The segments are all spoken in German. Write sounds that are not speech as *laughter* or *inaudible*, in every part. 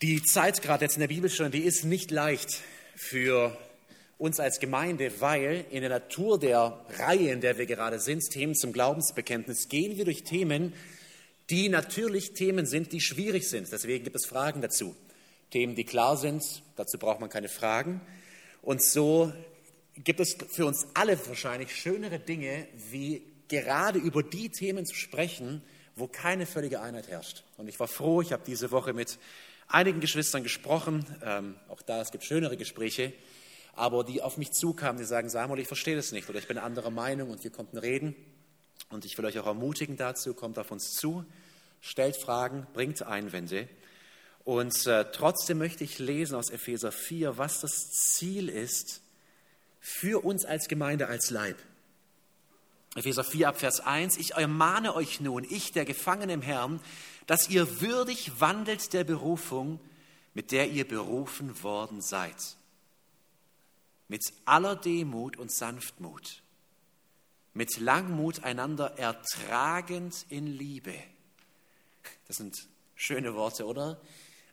Die Zeit gerade jetzt in der Bibelstunde, die ist nicht leicht für uns als Gemeinde, weil in der Natur der Reihe, in der wir gerade sind, Themen zum Glaubensbekenntnis, gehen wir durch Themen, die natürlich Themen sind, die schwierig sind. Deswegen gibt es Fragen dazu. Themen, die klar sind, dazu braucht man keine Fragen. Und so gibt es für uns alle wahrscheinlich schönere Dinge, wie gerade über die Themen zu sprechen, wo keine völlige Einheit herrscht. Und ich war froh, ich habe diese Woche mit einigen Geschwistern gesprochen, ähm, auch da, es gibt schönere Gespräche, aber die auf mich zukamen, die sagen, Samuel, ich verstehe das nicht oder ich bin anderer Meinung und wir konnten reden. Und ich will euch auch ermutigen dazu, kommt auf uns zu, stellt Fragen, bringt Einwände. Und äh, trotzdem möchte ich lesen aus Epheser 4, was das Ziel ist für uns als Gemeinde, als Leib. Epheser 4 ab Vers 1, ich ermahne euch nun, ich, der Gefangene im Herrn, dass ihr würdig wandelt der Berufung, mit der ihr berufen worden seid. Mit aller Demut und Sanftmut, mit Langmut einander ertragend in Liebe. Das sind schöne Worte, oder?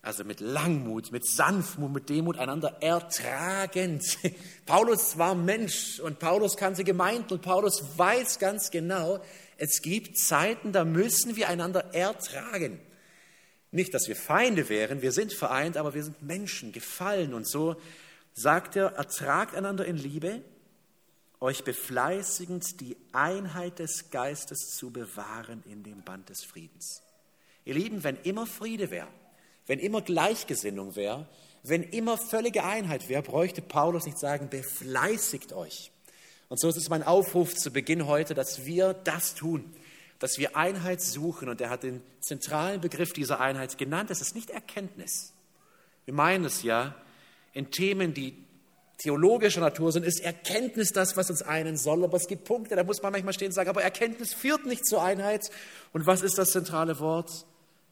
Also mit Langmut, mit Sanftmut, mit Demut einander ertragend. *laughs* Paulus war Mensch und Paulus kannte Gemeinden und Paulus weiß ganz genau, es gibt Zeiten, da müssen wir einander ertragen. Nicht, dass wir Feinde wären, wir sind vereint, aber wir sind Menschen, gefallen. Und so sagt er, ertragt einander in Liebe, euch befleißigend die Einheit des Geistes zu bewahren in dem Band des Friedens. Ihr Lieben, wenn immer Friede wäre, wenn immer Gleichgesinnung wäre, wenn immer völlige Einheit wäre, bräuchte Paulus nicht sagen, befleißigt euch. Und so ist es mein Aufruf zu Beginn heute, dass wir das tun, dass wir Einheit suchen. Und er hat den zentralen Begriff dieser Einheit genannt. Es ist nicht Erkenntnis. Wir meinen es ja in Themen, die theologischer Natur sind, ist Erkenntnis das, was uns einen soll. Aber es gibt Punkte, da muss man manchmal stehen und sagen, aber Erkenntnis führt nicht zur Einheit. Und was ist das zentrale Wort?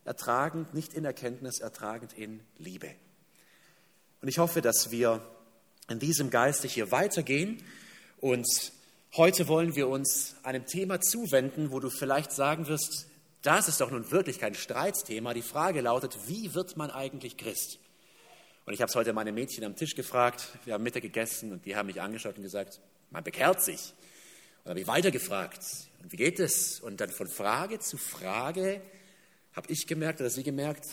ertragend, nicht in Erkenntnis, ertragend in Liebe. Und ich hoffe, dass wir in diesem Geiste hier weitergehen. Und heute wollen wir uns einem Thema zuwenden, wo du vielleicht sagen wirst, das ist doch nun wirklich kein Streitsthema. Die Frage lautet, wie wird man eigentlich Christ? Und ich habe es heute meine Mädchen am Tisch gefragt. Wir haben Mittag gegessen und die haben mich angeschaut und gesagt, man bekehrt sich. Und habe ich weitergefragt, und wie geht es? Und dann von Frage zu Frage habe ich gemerkt oder Sie gemerkt,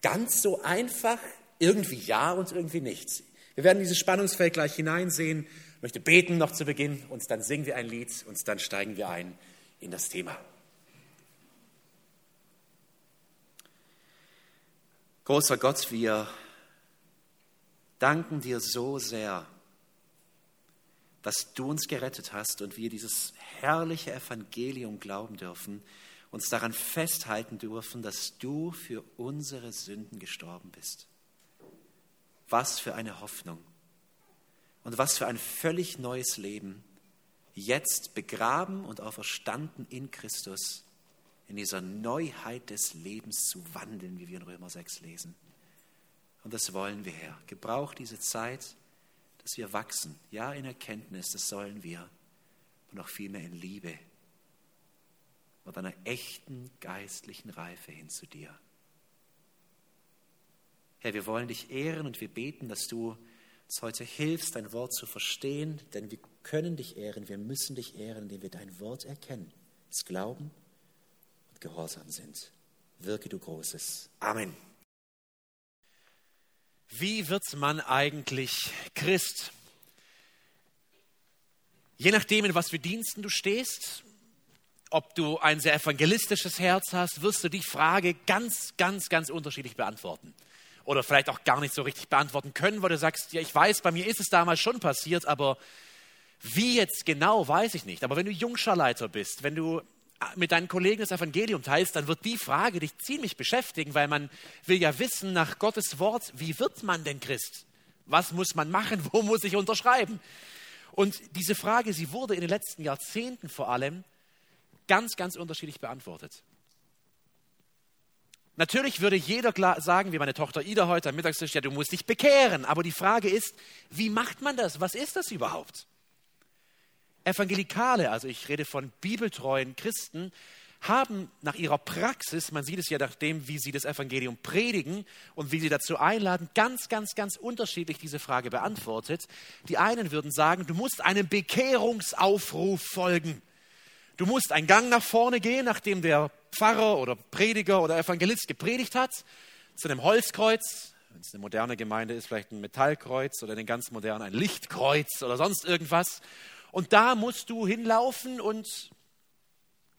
ganz so einfach, irgendwie ja und irgendwie nichts. Wir werden dieses Spannungsfeld gleich hineinsehen. Ich möchte beten noch zu Beginn und dann singen wir ein Lied und dann steigen wir ein in das Thema. Großer Gott, wir danken dir so sehr, dass du uns gerettet hast und wir dieses herrliche Evangelium glauben dürfen uns daran festhalten dürfen, dass du für unsere Sünden gestorben bist. Was für eine Hoffnung und was für ein völlig neues Leben, jetzt begraben und auferstanden in Christus, in dieser Neuheit des Lebens zu wandeln, wie wir in Römer 6 lesen. Und das wollen wir, Herr. Gebrauch diese Zeit, dass wir wachsen. Ja, in Erkenntnis, das sollen wir. Und auch vielmehr in Liebe und einer echten geistlichen Reife hin zu dir. Herr, wir wollen dich ehren und wir beten, dass du uns heute hilfst, dein Wort zu verstehen, denn wir können dich ehren, wir müssen dich ehren, indem wir dein Wort erkennen, es glauben und gehorsam sind. Wirke du Großes. Amen. Wie wird man eigentlich Christ? Je nachdem, in was für Diensten du stehst, ob du ein sehr evangelistisches Herz hast, wirst du die Frage ganz, ganz, ganz unterschiedlich beantworten. Oder vielleicht auch gar nicht so richtig beantworten können, weil du sagst, ja, ich weiß, bei mir ist es damals schon passiert, aber wie jetzt genau, weiß ich nicht. Aber wenn du Jungscharleiter bist, wenn du mit deinen Kollegen das Evangelium teilst, dann wird die Frage dich ziemlich beschäftigen, weil man will ja wissen nach Gottes Wort, wie wird man denn Christ? Was muss man machen? *laughs* Wo muss ich unterschreiben? Und diese Frage, sie wurde in den letzten Jahrzehnten vor allem ganz, ganz unterschiedlich beantwortet. Natürlich würde jeder sagen, wie meine Tochter Ida heute am Mittagstisch, ja, du musst dich bekehren. Aber die Frage ist, wie macht man das? Was ist das überhaupt? Evangelikale, also ich rede von bibeltreuen Christen, haben nach ihrer Praxis, man sieht es ja nach dem, wie sie das Evangelium predigen und wie sie dazu einladen, ganz, ganz, ganz unterschiedlich diese Frage beantwortet. Die einen würden sagen, du musst einem Bekehrungsaufruf folgen. Du musst einen Gang nach vorne gehen, nachdem der Pfarrer oder Prediger oder Evangelist gepredigt hat, zu einem Holzkreuz, wenn es eine moderne Gemeinde ist, vielleicht ein Metallkreuz oder den ganz modernen ein Lichtkreuz oder sonst irgendwas. Und da musst du hinlaufen und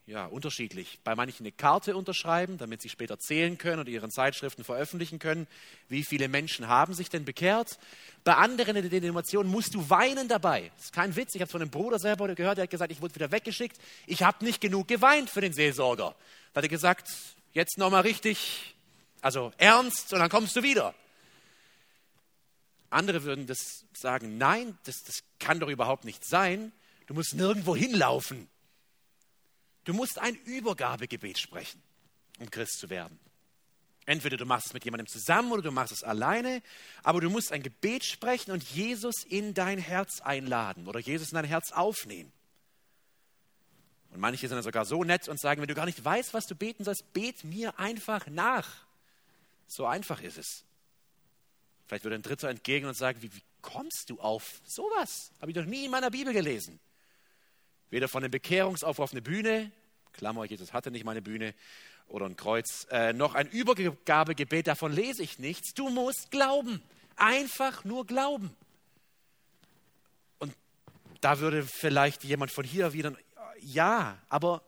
ja, unterschiedlich. Bei manchen eine Karte unterschreiben, damit sie später zählen können und ihren Zeitschriften veröffentlichen können. Wie viele Menschen haben sich denn bekehrt? Bei anderen in der Denomination musst du weinen dabei. Das ist kein Witz. Ich habe von einem Bruder selber gehört, der hat gesagt, ich wurde wieder weggeschickt. Ich habe nicht genug geweint für den Seelsorger. Da hat er gesagt, jetzt nochmal richtig, also ernst und dann kommst du wieder. Andere würden das sagen, nein, das, das kann doch überhaupt nicht sein. Du musst nirgendwo hinlaufen. Du musst ein Übergabegebet sprechen, um Christ zu werden. Entweder du machst es mit jemandem zusammen oder du machst es alleine, aber du musst ein Gebet sprechen und Jesus in dein Herz einladen oder Jesus in dein Herz aufnehmen. Und manche sind dann sogar so nett und sagen, wenn du gar nicht weißt, was du beten sollst, bet mir einfach nach. So einfach ist es. Vielleicht würde ein Dritter entgegen und sagen, wie, wie kommst du auf sowas? Habe ich doch nie in meiner Bibel gelesen. Weder von dem Bekehrungsaufruf auf eine Bühne, Klammer, Jesus hatte nicht meine Bühne, oder ein Kreuz, äh, noch ein Übergabegebet, davon lese ich nichts. Du musst glauben. Einfach nur glauben. Und da würde vielleicht jemand von hier wieder, ja, aber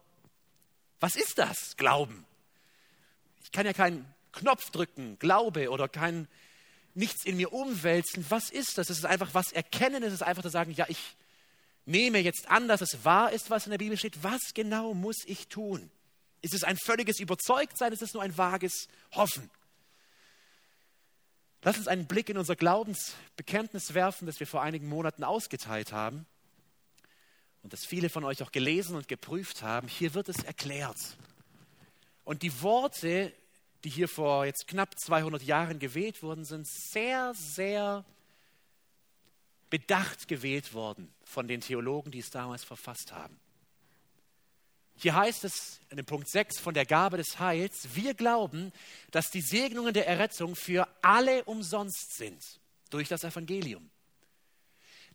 was ist das, Glauben? Ich kann ja keinen Knopf drücken, Glaube oder kein, nichts in mir umwälzen. Was ist das? Es ist einfach was erkennen, es ist einfach zu sagen, ja, ich nehme jetzt an, dass es wahr ist, was in der Bibel steht, was genau muss ich tun? Ist es ein völliges Überzeugtsein? Ist es nur ein vages Hoffen? Lass uns einen Blick in unser Glaubensbekenntnis werfen, das wir vor einigen Monaten ausgeteilt haben und das viele von euch auch gelesen und geprüft haben. Hier wird es erklärt. Und die Worte, die hier vor jetzt knapp 200 Jahren gewählt wurden, sind sehr, sehr bedacht gewählt worden von den Theologen, die es damals verfasst haben. Hier heißt es in dem Punkt 6 von der Gabe des Heils, wir glauben, dass die Segnungen der Errettung für alle umsonst sind durch das Evangelium.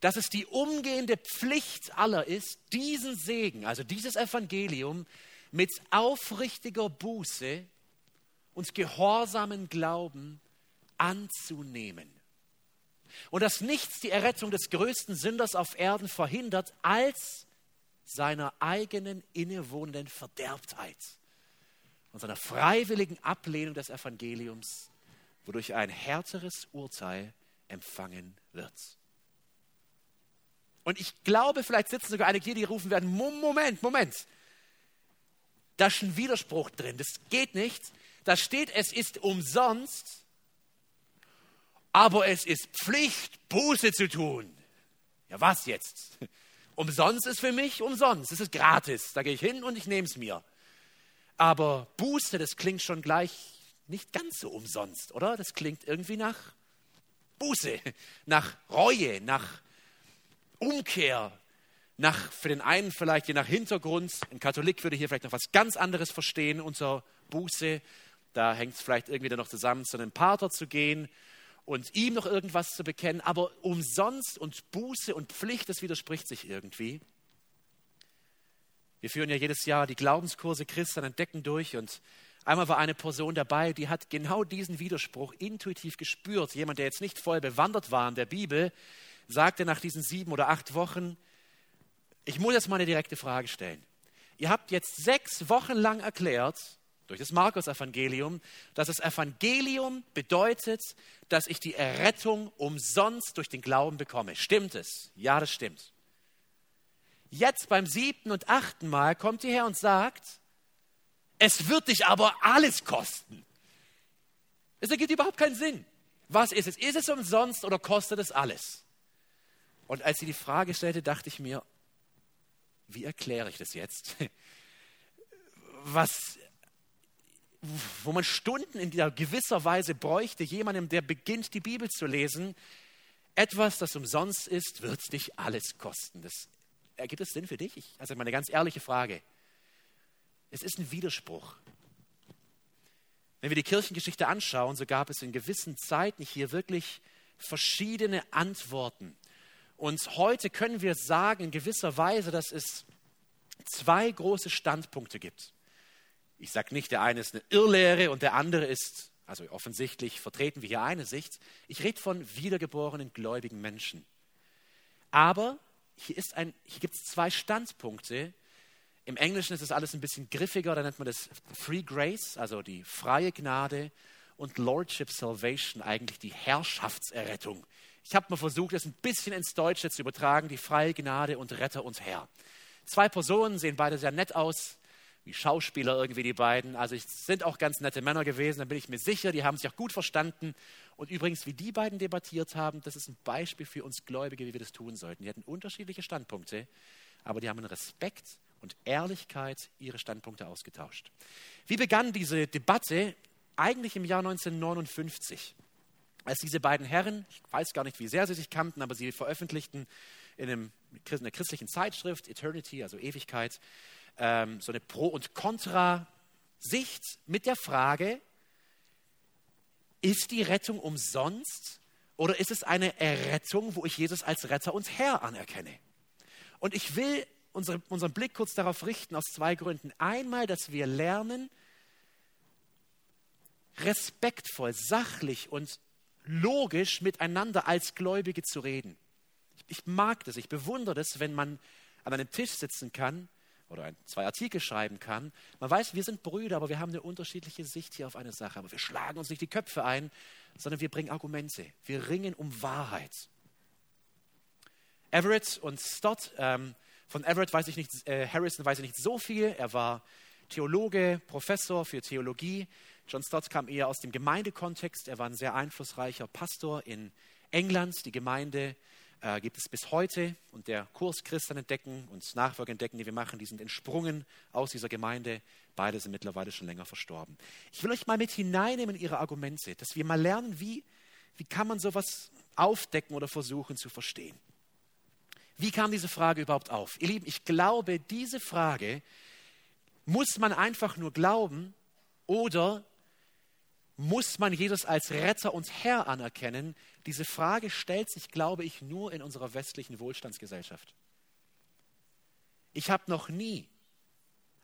Dass es die umgehende Pflicht aller ist, diesen Segen, also dieses Evangelium, mit aufrichtiger Buße und gehorsamen Glauben anzunehmen und dass nichts die Errettung des größten Sünders auf Erden verhindert als seiner eigenen innewohnenden Verderbtheit und seiner freiwilligen Ablehnung des Evangeliums, wodurch ein härteres Urteil empfangen wird. Und ich glaube, vielleicht sitzen sogar einige hier, die rufen werden, Moment, Moment, da ist ein Widerspruch drin, das geht nicht. Da steht, es ist umsonst aber es ist Pflicht, Buße zu tun. Ja, was jetzt? *laughs* Umsonst ist für mich umsonst. Es ist gratis. Da gehe ich hin und ich nehme es mir. Aber Buße, das klingt schon gleich nicht ganz so umsonst, oder? Das klingt irgendwie nach Buße, *laughs* nach Reue, nach Umkehr, nach, für den einen vielleicht je nach Hintergrund. Ein Katholik würde hier vielleicht noch was ganz anderes verstehen unter Buße. Da hängt es vielleicht irgendwie dann noch zusammen, zu einem Pater zu gehen und ihm noch irgendwas zu bekennen, aber umsonst und Buße und Pflicht, das widerspricht sich irgendwie. Wir führen ja jedes Jahr die Glaubenskurse Christen entdecken durch und einmal war eine Person dabei, die hat genau diesen Widerspruch intuitiv gespürt. Jemand, der jetzt nicht voll bewandert war in der Bibel, sagte nach diesen sieben oder acht Wochen, ich muss jetzt mal eine direkte Frage stellen. Ihr habt jetzt sechs Wochen lang erklärt, durch das Markus-Evangelium, dass das Evangelium bedeutet, dass ich die Errettung umsonst durch den Glauben bekomme. Stimmt es? Ja, das stimmt. Jetzt beim siebten und achten Mal kommt ihr her und sagt, es wird dich aber alles kosten. Es ergibt überhaupt keinen Sinn. Was ist es? Ist es umsonst oder kostet es alles? Und als sie die Frage stellte, dachte ich mir, wie erkläre ich das jetzt? *laughs* Was wo man Stunden in gewisser Weise bräuchte, jemandem, der beginnt, die Bibel zu lesen, etwas, das umsonst ist, wird dich alles kosten. Das, ergibt es Sinn für dich? Ich, also meine ganz ehrliche Frage. Es ist ein Widerspruch. Wenn wir die Kirchengeschichte anschauen, so gab es in gewissen Zeiten hier wirklich verschiedene Antworten. Und heute können wir sagen in gewisser Weise, dass es zwei große Standpunkte gibt. Ich sage nicht, der eine ist eine Irrlehre und der andere ist, also offensichtlich vertreten wir hier eine Sicht. Ich rede von wiedergeborenen gläubigen Menschen. Aber hier, hier gibt es zwei Standpunkte. Im Englischen ist das alles ein bisschen griffiger, da nennt man das Free Grace, also die freie Gnade und Lordship Salvation, eigentlich die Herrschaftserrettung. Ich habe mal versucht, das ein bisschen ins Deutsche zu übertragen, die freie Gnade und Retter und Herr. Zwei Personen sehen beide sehr nett aus, wie Schauspieler irgendwie die beiden. Also es sind auch ganz nette Männer gewesen, da bin ich mir sicher, die haben sich auch gut verstanden. Und übrigens, wie die beiden debattiert haben, das ist ein Beispiel für uns Gläubige, wie wir das tun sollten. Die hatten unterschiedliche Standpunkte, aber die haben in Respekt und Ehrlichkeit ihre Standpunkte ausgetauscht. Wie begann diese Debatte? Eigentlich im Jahr 1959 als diese beiden Herren, ich weiß gar nicht, wie sehr sie sich kannten, aber sie veröffentlichten in, einem, in einer christlichen Zeitschrift, Eternity, also Ewigkeit, ähm, so eine Pro- und Contra-Sicht mit der Frage, ist die Rettung umsonst oder ist es eine Errettung, wo ich Jesus als Retter und Herr anerkenne? Und ich will unsere, unseren Blick kurz darauf richten, aus zwei Gründen. Einmal, dass wir lernen, respektvoll, sachlich und logisch miteinander als Gläubige zu reden. Ich mag das, ich bewundere das, wenn man an einem Tisch sitzen kann oder ein, zwei Artikel schreiben kann. Man weiß, wir sind Brüder, aber wir haben eine unterschiedliche Sicht hier auf eine Sache. Aber wir schlagen uns nicht die Köpfe ein, sondern wir bringen Argumente. Wir ringen um Wahrheit. Everett und Stott, ähm, von Everett weiß ich nicht, äh, Harrison weiß ich nicht so viel. Er war Theologe, Professor für Theologie John Stott kam eher aus dem Gemeindekontext. Er war ein sehr einflussreicher Pastor in England. Die Gemeinde äh, gibt es bis heute und der Kurs Christen entdecken und Nachfolge entdecken, die wir machen, die sind entsprungen aus dieser Gemeinde. Beide sind mittlerweile schon länger verstorben. Ich will euch mal mit hineinnehmen in ihre Argumente, dass wir mal lernen, wie, wie kann man sowas aufdecken oder versuchen zu verstehen. Wie kam diese Frage überhaupt auf? Ihr Lieben, ich glaube, diese Frage muss man einfach nur glauben oder muss man Jesus als Retter und Herr anerkennen? Diese Frage stellt sich, glaube ich, nur in unserer westlichen Wohlstandsgesellschaft. Ich habe noch nie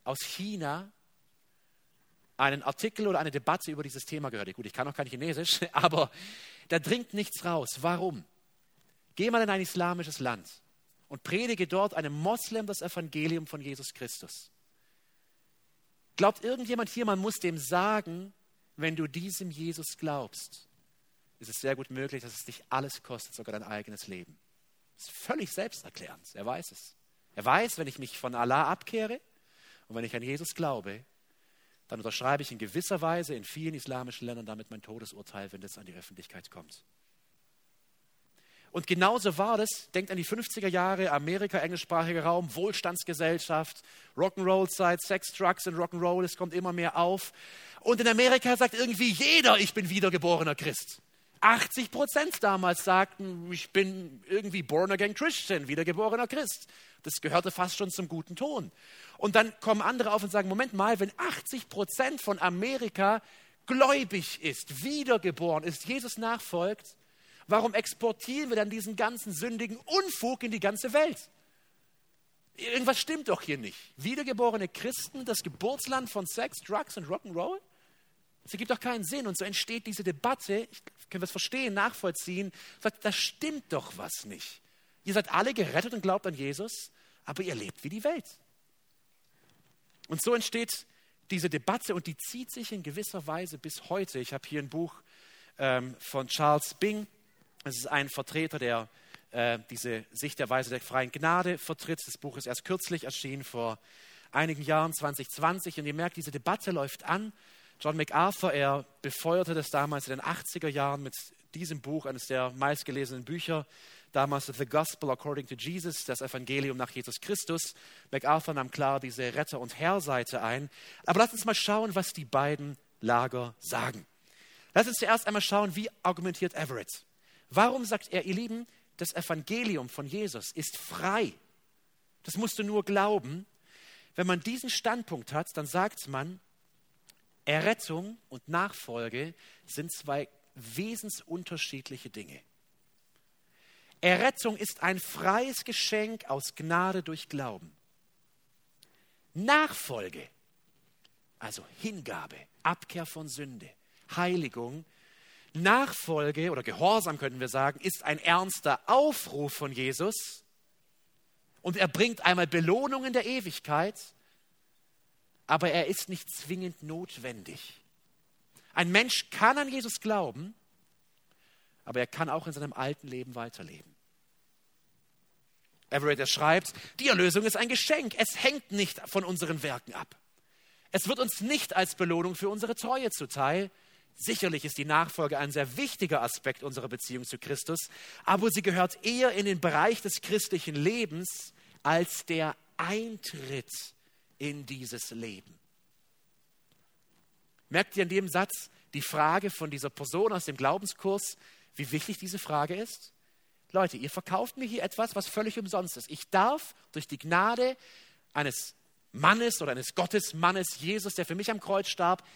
aus China einen Artikel oder eine Debatte über dieses Thema gehört. Gut, ich kann auch kein Chinesisch, *laughs* aber da dringt nichts raus. Warum? Geh mal in ein islamisches Land und predige dort einem Moslem das Evangelium von Jesus Christus. Glaubt irgendjemand hier, man muss dem sagen, wenn du diesem Jesus glaubst, ist es sehr gut möglich, dass es dich alles kostet, sogar dein eigenes Leben. Das ist völlig selbsterklärend. Er weiß es. Er weiß, wenn ich mich von Allah abkehre und wenn ich an Jesus glaube, dann unterschreibe ich in gewisser Weise in vielen islamischen Ländern damit mein Todesurteil, wenn das an die Öffentlichkeit kommt. Und genauso war das, denkt an die 50er Jahre, Amerika, englischsprachiger Raum, Wohlstandsgesellschaft, Rock'n'Roll-Zeit, Sex, Drugs und Rock'n'Roll, es kommt immer mehr auf. Und in Amerika sagt irgendwie jeder, ich bin wiedergeborener Christ. 80 Prozent damals sagten, ich bin irgendwie born again Christian, wiedergeborener Christ. Das gehörte fast schon zum guten Ton. Und dann kommen andere auf und sagen, Moment mal, wenn 80 Prozent von Amerika gläubig ist, wiedergeboren ist, Jesus nachfolgt, Warum exportieren wir dann diesen ganzen sündigen Unfug in die ganze Welt? Irgendwas stimmt doch hier nicht. Wiedergeborene Christen, das Geburtsland von Sex, Drugs und Rock'n'Roll? Das ergibt doch keinen Sinn. Und so entsteht diese Debatte, ich kann das verstehen, nachvollziehen, sagt, da stimmt doch was nicht. Ihr seid alle gerettet und glaubt an Jesus, aber ihr lebt wie die Welt. Und so entsteht diese Debatte und die zieht sich in gewisser Weise bis heute. Ich habe hier ein Buch ähm, von Charles Bing, es ist ein Vertreter, der äh, diese Sicht der Weise der freien Gnade vertritt. Das Buch ist erst kürzlich erschienen, vor einigen Jahren, 2020. Und ihr merkt, diese Debatte läuft an. John MacArthur, er befeuerte das damals in den 80er Jahren mit diesem Buch, eines der meistgelesenen Bücher, damals The Gospel According to Jesus, das Evangelium nach Jesus Christus. MacArthur nahm klar diese Retter- und Herrseite ein. Aber lasst uns mal schauen, was die beiden Lager sagen. Lass uns zuerst einmal schauen, wie argumentiert Everett. Warum sagt er, ihr Lieben, das Evangelium von Jesus ist frei? Das musst du nur glauben. wenn man diesen Standpunkt hat, dann sagt man, Errettung und Nachfolge sind zwei wesensunterschiedliche Dinge. Errettung ist ein freies Geschenk aus Gnade durch Glauben. Nachfolge, also Hingabe, Abkehr von Sünde, Heiligung, Nachfolge oder Gehorsam könnten wir sagen, ist ein ernster Aufruf von Jesus und er bringt einmal Belohnungen der Ewigkeit, aber er ist nicht zwingend notwendig. Ein Mensch kann an Jesus glauben, aber er kann auch in seinem alten Leben weiterleben. Everett, er schreibt, die Erlösung ist ein Geschenk. Es hängt nicht von unseren Werken ab. Es wird uns nicht als Belohnung für unsere Treue zuteil. Sicherlich ist die Nachfolge ein sehr wichtiger Aspekt unserer Beziehung zu Christus, aber sie gehört eher in den Bereich des christlichen Lebens als der Eintritt in dieses Leben. Merkt ihr in dem Satz die Frage von dieser Person aus dem Glaubenskurs, wie wichtig diese Frage ist? Leute, ihr verkauft mir hier etwas, was völlig umsonst ist. Ich darf durch die Gnade eines Mannes oder eines Gottesmannes, Jesus, der für mich am Kreuz starb,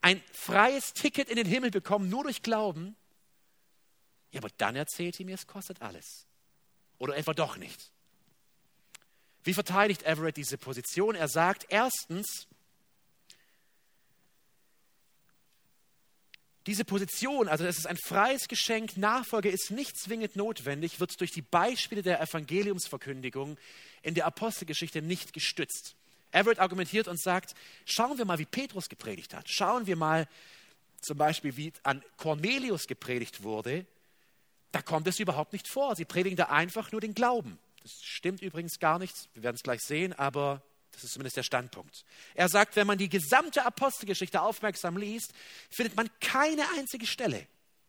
ein freies Ticket in den Himmel bekommen, nur durch Glauben. Ja, aber dann erzählt ihr mir, es kostet alles. Oder etwa doch nicht. Wie verteidigt Everett diese Position? Er sagt, erstens, Diese Position, also es ist ein freies Geschenk, Nachfolge ist nicht zwingend notwendig, wird durch die Beispiele der Evangeliumsverkündigung in der Apostelgeschichte nicht gestützt. Everett argumentiert und sagt, schauen wir mal, wie Petrus gepredigt hat. Schauen wir mal zum Beispiel, wie an Cornelius gepredigt wurde. Da kommt es überhaupt nicht vor. Sie predigen da einfach nur den Glauben. Das stimmt übrigens gar nicht. Wir werden es gleich sehen, aber das ist zumindest der Standpunkt. Er sagt, wenn man die gesamte Apostelgeschichte aufmerksam liest, findet man keine einzige Stelle,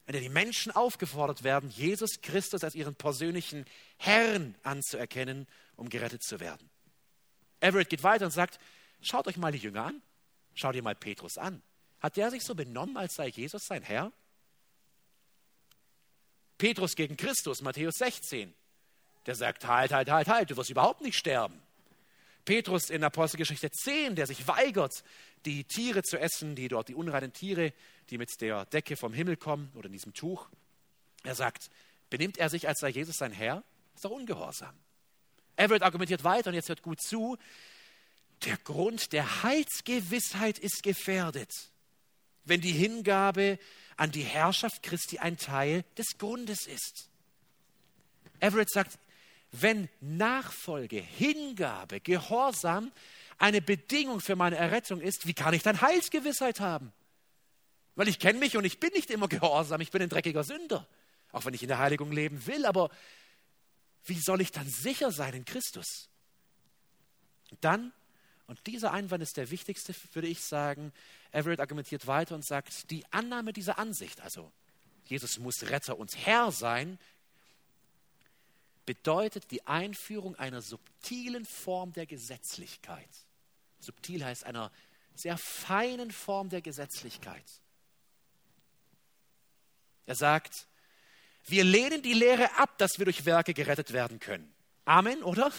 in der die Menschen aufgefordert werden, Jesus Christus als ihren persönlichen Herrn anzuerkennen, um gerettet zu werden. Everett geht weiter und sagt, schaut euch mal die Jünger an, schaut ihr mal Petrus an. Hat der sich so benommen, als sei Jesus sein Herr? Petrus gegen Christus, Matthäus 16. Der sagt, halt, halt, halt, halt, du wirst überhaupt nicht sterben. Petrus in Apostelgeschichte 10, der sich weigert, die Tiere zu essen, die dort, die unreinen Tiere, die mit der Decke vom Himmel kommen oder in diesem Tuch. Er sagt, benimmt er sich, als sei Jesus sein Herr? Ist doch ungehorsam. Everett argumentiert weiter und jetzt hört gut zu. Der Grund der Heilsgewissheit ist gefährdet, wenn die Hingabe an die Herrschaft Christi ein Teil des Grundes ist. Everett sagt, wenn Nachfolge, Hingabe, Gehorsam eine Bedingung für meine Errettung ist, wie kann ich dann Heilsgewissheit haben? Weil ich kenne mich und ich bin nicht immer gehorsam, ich bin ein dreckiger Sünder, auch wenn ich in der Heiligung leben will, aber wie soll ich dann sicher sein in Christus? Dann, und dieser Einwand ist der wichtigste, würde ich sagen, Everett argumentiert weiter und sagt, die Annahme dieser Ansicht, also Jesus muss Retter und Herr sein, bedeutet die Einführung einer subtilen Form der Gesetzlichkeit. Subtil heißt einer sehr feinen Form der Gesetzlichkeit. Er sagt, wir lehnen die Lehre ab, dass wir durch Werke gerettet werden können. Amen, oder?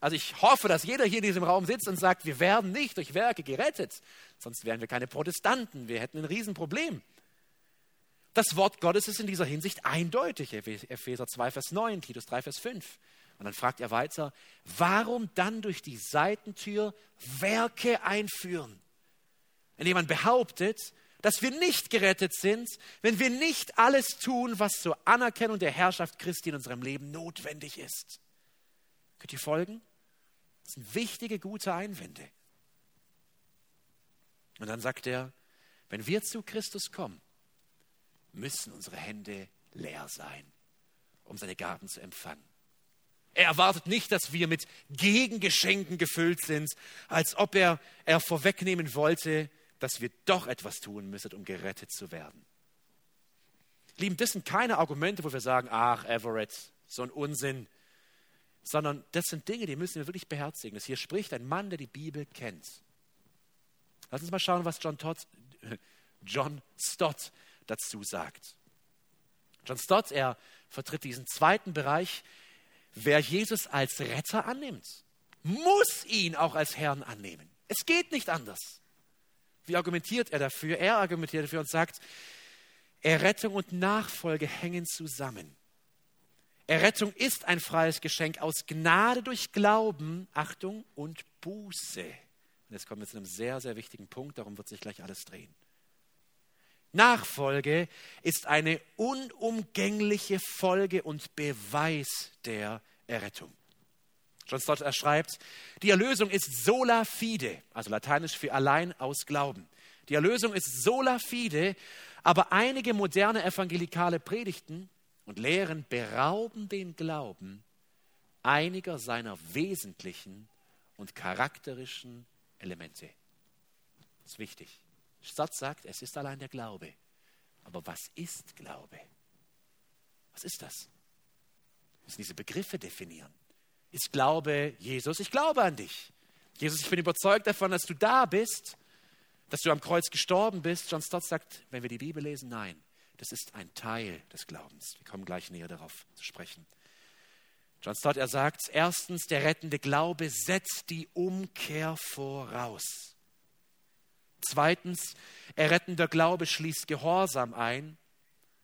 Also ich hoffe, dass jeder hier in diesem Raum sitzt und sagt, wir werden nicht durch Werke gerettet. Sonst wären wir keine Protestanten. Wir hätten ein Riesenproblem. Das Wort Gottes ist in dieser Hinsicht eindeutig. Epheser 2, Vers 9, Titus 3, Vers 5. Und dann fragt er weiter, warum dann durch die Seitentür Werke einführen? Indem man behauptet, dass wir nicht gerettet sind, wenn wir nicht alles tun, was zur Anerkennung der Herrschaft Christi in unserem Leben notwendig ist. Könnt ihr folgen? Das sind wichtige, gute Einwände. Und dann sagt er, wenn wir zu Christus kommen, müssen unsere Hände leer sein, um seine Gaben zu empfangen. Er erwartet nicht, dass wir mit Gegengeschenken gefüllt sind, als ob er, er vorwegnehmen wollte, dass wir doch etwas tun müssen, um gerettet zu werden. Lieben, das sind keine Argumente, wo wir sagen, ach, Everett, so ein Unsinn, sondern das sind Dinge, die müssen wir wirklich beherzigen. Das hier spricht ein Mann, der die Bibel kennt. Lass uns mal schauen, was John, Todd, *laughs* John Stott dazu sagt. John Stott, er vertritt diesen zweiten Bereich, wer Jesus als Retter annimmt, muss ihn auch als Herrn annehmen. Es geht nicht anders. Wie argumentiert er dafür? Er argumentiert dafür und sagt, Errettung und Nachfolge hängen zusammen. Errettung ist ein freies Geschenk aus Gnade durch Glauben, Achtung und Buße. Und jetzt kommen wir zu einem sehr, sehr wichtigen Punkt, darum wird sich gleich alles drehen. Nachfolge ist eine unumgängliche Folge und Beweis der Errettung. John Stott schreibt, die Erlösung ist sola fide, also lateinisch für allein aus Glauben. Die Erlösung ist sola fide, aber einige moderne evangelikale Predigten und Lehren berauben den Glauben einiger seiner wesentlichen und charakterischen Elemente. Das ist wichtig. Stott sagt, es ist allein der Glaube. Aber was ist Glaube? Was ist das? Wir müssen diese Begriffe definieren. Ist Glaube Jesus? Ich glaube an dich. Jesus, ich bin überzeugt davon, dass du da bist, dass du am Kreuz gestorben bist. John Stott sagt, wenn wir die Bibel lesen, nein, das ist ein Teil des Glaubens. Wir kommen gleich näher darauf zu sprechen. John Stott, er sagt, erstens, der rettende Glaube setzt die Umkehr voraus. Zweitens, errettender Glaube schließt Gehorsam ein.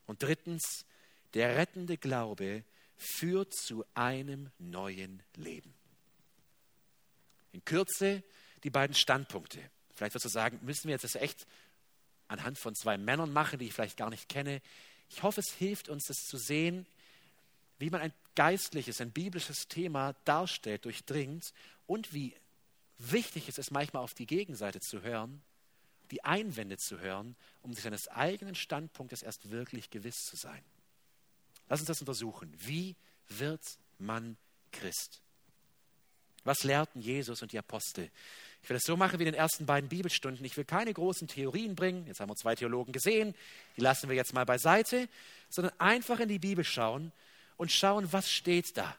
Und drittens, der rettende Glaube führt zu einem neuen Leben. In Kürze die beiden Standpunkte. Vielleicht wirst du sagen, müssen wir jetzt das echt anhand von zwei Männern machen, die ich vielleicht gar nicht kenne. Ich hoffe, es hilft uns, das zu sehen, wie man ein geistliches, ein biblisches Thema darstellt, durchdringt und wie wichtig es ist, manchmal auf die Gegenseite zu hören die Einwände zu hören, um sich seines eigenen Standpunktes erst wirklich gewiss zu sein. Lass uns das untersuchen. Wie wird man Christ? Was lehrten Jesus und die Apostel? Ich will es so machen wie in den ersten beiden Bibelstunden. Ich will keine großen Theorien bringen. Jetzt haben wir zwei Theologen gesehen. Die lassen wir jetzt mal beiseite. Sondern einfach in die Bibel schauen und schauen, was steht da.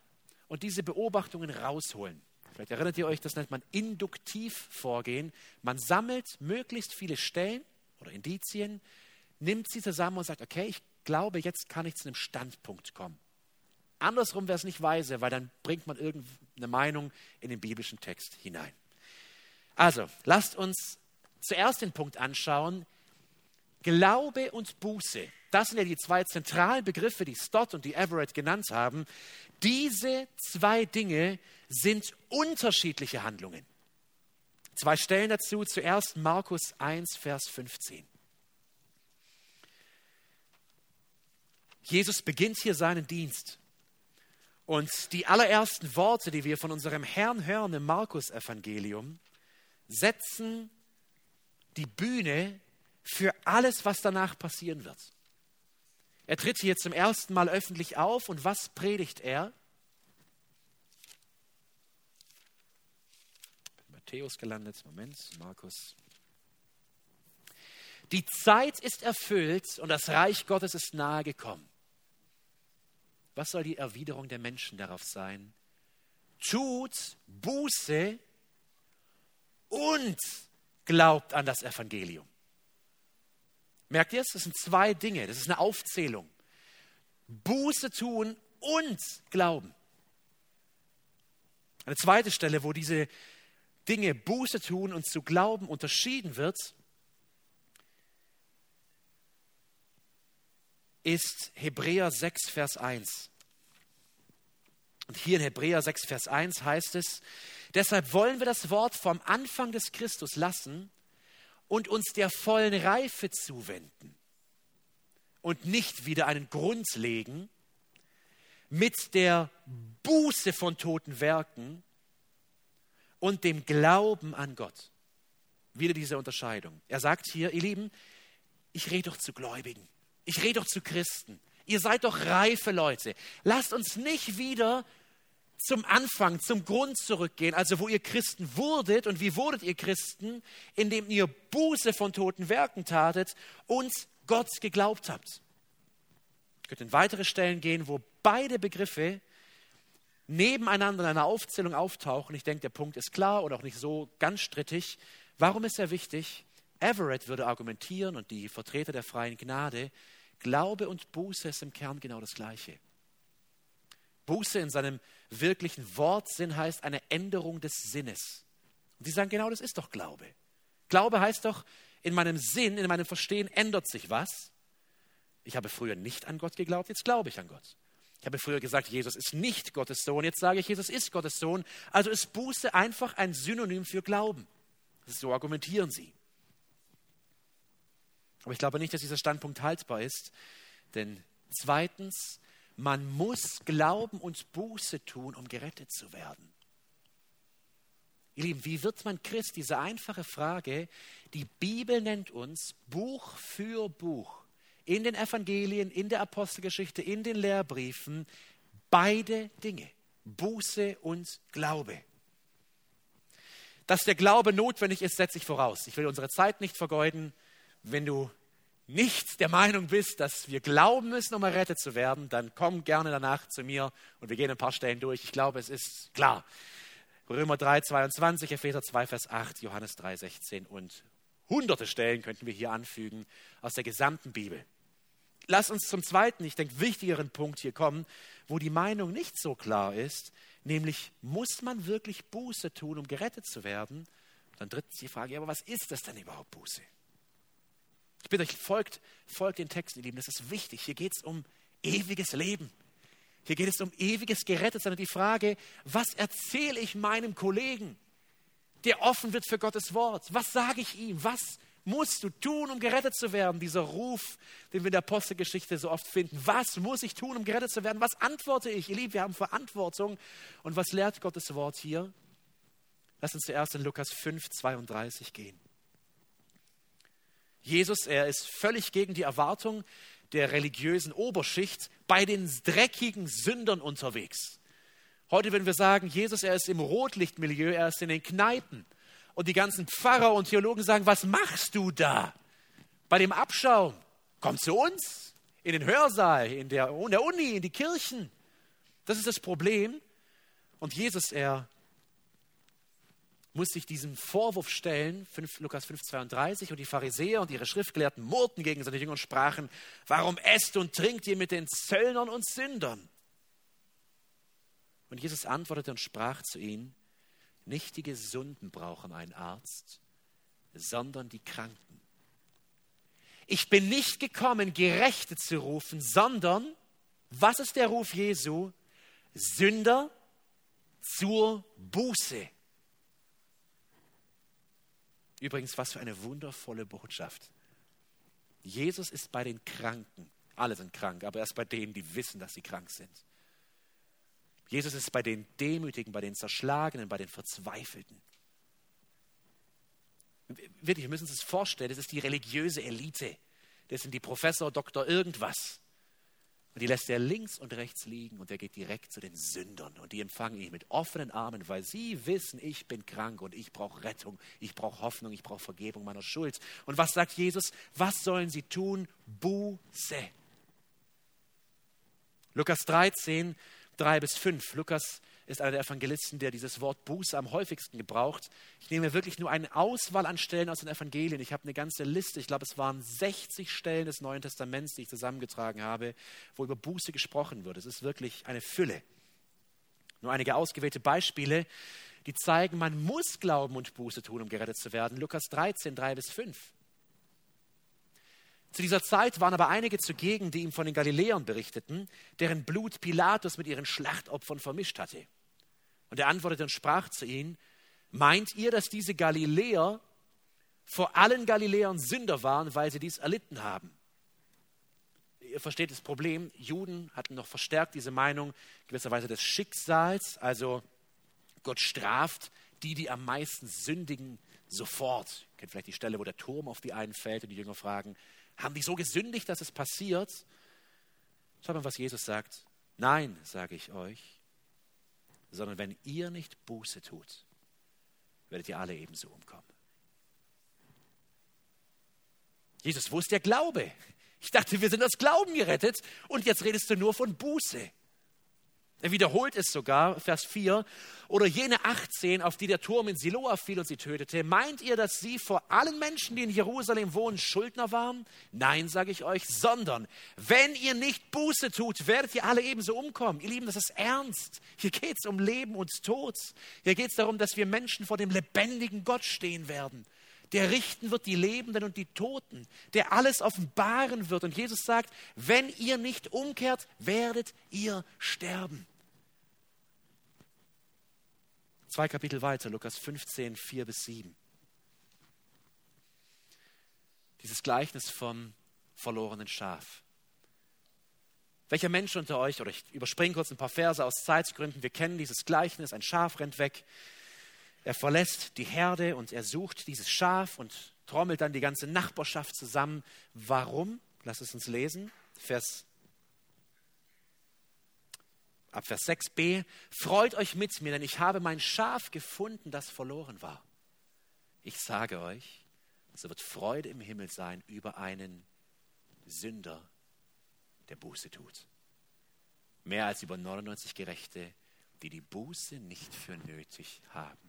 Und diese Beobachtungen rausholen. Vielleicht erinnert ihr euch, das nennt man induktiv vorgehen. Man sammelt möglichst viele Stellen oder Indizien, nimmt sie zusammen und sagt, okay, ich glaube, jetzt kann ich zu einem Standpunkt kommen. Andersrum wäre es nicht weise, weil dann bringt man irgendeine Meinung in den biblischen Text hinein. Also, lasst uns zuerst den Punkt anschauen. Glaube und Buße, das sind ja die zwei zentralen Begriffe, die Stott und die Everett genannt haben. Diese zwei Dinge sind unterschiedliche Handlungen. Zwei Stellen dazu. Zuerst Markus 1, Vers 15. Jesus beginnt hier seinen Dienst. Und die allerersten Worte, die wir von unserem Herrn hören im Markus-Evangelium, setzen die Bühne für alles, was danach passieren wird. Er tritt hier zum ersten Mal öffentlich auf und was predigt er? Matthäus gelandet, Moment, Markus. Die Zeit ist erfüllt und das Reich Gottes ist nahe gekommen. Was soll die Erwiderung der Menschen darauf sein? Tut Buße und glaubt an das Evangelium. Merkt ihr es? Das sind zwei Dinge. Das ist eine Aufzählung. Buße tun und glauben. Eine zweite Stelle, wo diese Dinge Buße tun und zu glauben unterschieden wird, ist Hebräer 6, Vers 1. Und hier in Hebräer 6, Vers 1 heißt es, deshalb wollen wir das Wort vom Anfang des Christus lassen und uns der vollen Reife zuwenden und nicht wieder einen Grund legen mit der Buße von toten Werken und dem Glauben an Gott. Wieder diese Unterscheidung. Er sagt hier, ihr Lieben, ich rede doch zu Gläubigen, ich rede doch zu Christen. Ihr seid doch reife Leute. Lasst uns nicht wieder zum Anfang, zum Grund zurückgehen, also wo ihr Christen wurdet und wie wurdet ihr Christen, indem ihr Buße von toten Werken tatet und Gott geglaubt habt. Ihr könnt in weitere Stellen gehen, wo beide Begriffe nebeneinander in einer Aufzählung auftauchen. Ich denke, der Punkt ist klar und auch nicht so ganz strittig. Warum ist er wichtig? Everett würde argumentieren und die Vertreter der freien Gnade, Glaube und Buße ist im Kern genau das Gleiche. Buße in seinem wirklichen Wortsinn heißt eine Änderung des Sinnes. Und sie sagen, genau das ist doch Glaube. Glaube heißt doch, in meinem Sinn, in meinem Verstehen ändert sich was. Ich habe früher nicht an Gott geglaubt, jetzt glaube ich an Gott. Ich habe früher gesagt, Jesus ist nicht Gottes Sohn, jetzt sage ich, Jesus ist Gottes Sohn. Also ist Buße einfach ein Synonym für Glauben. So argumentieren sie. Aber ich glaube nicht, dass dieser Standpunkt haltbar ist, denn zweitens, man muss Glauben und Buße tun, um gerettet zu werden. Ihr Lieben, wie wird man Christ? Diese einfache Frage. Die Bibel nennt uns Buch für Buch in den Evangelien, in der Apostelgeschichte, in den Lehrbriefen beide Dinge, Buße und Glaube. Dass der Glaube notwendig ist, setze ich voraus. Ich will unsere Zeit nicht vergeuden. Wenn du nicht der Meinung bist, dass wir glauben müssen, um errettet zu werden, dann komm gerne danach zu mir und wir gehen ein paar Stellen durch. Ich glaube, es ist klar. Römer 3, 22, Epheser 2, Vers 8, Johannes 3, 16 und hunderte Stellen könnten wir hier anfügen aus der gesamten Bibel. Lass uns zum zweiten, ich denke, wichtigeren Punkt hier kommen, wo die Meinung nicht so klar ist, nämlich muss man wirklich Buße tun, um gerettet zu werden? Dann drittens die Frage, aber was ist das denn überhaupt Buße? Ich bitte euch, folgt, folgt den Texten, ihr Lieben, das ist wichtig. Hier geht es um ewiges Leben. Hier geht es um ewiges Gerettetsein und die Frage, was erzähle ich meinem Kollegen, der offen wird für Gottes Wort? Was sage ich ihm? Was musst du tun, um gerettet zu werden? Dieser Ruf, den wir in der Apostelgeschichte so oft finden. Was muss ich tun, um gerettet zu werden? Was antworte ich? Ihr Lieben, wir haben Verantwortung. Und was lehrt Gottes Wort hier? Lass uns zuerst in Lukas 5, 32 gehen. Jesus, er ist völlig gegen die Erwartung der religiösen Oberschicht bei den dreckigen Sündern unterwegs. Heute würden wir sagen, Jesus, er ist im Rotlichtmilieu, er ist in den Kneipen. Und die ganzen Pfarrer und Theologen sagen, was machst du da? Bei dem Abschaum. Komm zu uns, in den Hörsaal, in der, in der Uni, in die Kirchen. Das ist das Problem. Und Jesus, er muss sich diesem Vorwurf stellen, 5, Lukas 5, 32, und die Pharisäer und ihre Schriftgelehrten murrten gegen seine Jünger und sprachen, warum esst und trinkt ihr mit den Zöllnern und Sündern? Und Jesus antwortete und sprach zu ihnen, nicht die Gesunden brauchen einen Arzt, sondern die Kranken. Ich bin nicht gekommen, Gerechte zu rufen, sondern, was ist der Ruf Jesu? Sünder zur Buße. Übrigens, was für eine wundervolle Botschaft. Jesus ist bei den Kranken. Alle sind krank, aber er ist bei denen, die wissen, dass sie krank sind. Jesus ist bei den Demütigen, bei den Zerschlagenen, bei den Verzweifelten. Wirklich, wir müssen uns das vorstellen, das ist die religiöse Elite. Das sind die Professor, Doktor, irgendwas. Und die lässt er links und rechts liegen und er geht direkt zu den Sündern und die empfangen ihn mit offenen Armen, weil sie wissen, ich bin krank und ich brauche Rettung, ich brauche Hoffnung, ich brauche Vergebung meiner Schuld. Und was sagt Jesus? Was sollen sie tun? Buße. Lukas 13, 3 bis 5. Lukas ist einer der Evangelisten, der dieses Wort Buße am häufigsten gebraucht. Ich nehme wirklich nur eine Auswahl an Stellen aus den Evangelien. Ich habe eine ganze Liste, ich glaube, es waren 60 Stellen des Neuen Testaments, die ich zusammengetragen habe, wo über Buße gesprochen wird. Es ist wirklich eine Fülle. Nur einige ausgewählte Beispiele, die zeigen, man muss Glauben und Buße tun, um gerettet zu werden. Lukas 13, 3 bis 5. Zu dieser Zeit waren aber einige zugegen, die ihm von den Galiläern berichteten, deren Blut Pilatus mit ihren Schlachtopfern vermischt hatte. Und er antwortete und sprach zu ihnen, meint ihr, dass diese Galiläer vor allen Galiläern Sünder waren, weil sie dies erlitten haben? Ihr versteht das Problem, Juden hatten noch verstärkt diese Meinung gewisserweise des Schicksals, also Gott straft die, die am meisten sündigen, sofort. Ihr kennt vielleicht die Stelle, wo der Turm auf die einen fällt und die Jünger fragen, haben die so gesündigt, dass es passiert? Schaut mal, was Jesus sagt. Nein, sage ich euch, sondern wenn ihr nicht Buße tut, werdet ihr alle ebenso umkommen. Jesus, wo ist der Glaube? Ich dachte, wir sind aus Glauben gerettet und jetzt redest du nur von Buße. Er wiederholt es sogar, Vers 4, oder jene 18, auf die der Turm in Siloa fiel und sie tötete. Meint ihr, dass sie vor allen Menschen, die in Jerusalem wohnen, Schuldner waren? Nein, sage ich euch, sondern wenn ihr nicht Buße tut, werdet ihr alle ebenso umkommen. Ihr Lieben, das ist ernst. Hier geht es um Leben und Tod. Hier geht es darum, dass wir Menschen vor dem lebendigen Gott stehen werden der richten wird die Lebenden und die Toten, der alles offenbaren wird. Und Jesus sagt, wenn ihr nicht umkehrt, werdet ihr sterben. Zwei Kapitel weiter, Lukas 15, 4 bis 7. Dieses Gleichnis vom verlorenen Schaf. Welcher Mensch unter euch, oder ich überspringe kurz ein paar Verse aus Zeitgründen, wir kennen dieses Gleichnis, ein Schaf rennt weg, er verlässt die Herde und er sucht dieses Schaf und trommelt dann die ganze Nachbarschaft zusammen. Warum? Lass es uns lesen. Vers ab Vers 6b, freut euch mit mir, denn ich habe mein Schaf gefunden, das verloren war. Ich sage euch, so wird Freude im Himmel sein über einen Sünder, der Buße tut. Mehr als über 99 Gerechte, die die Buße nicht für nötig haben.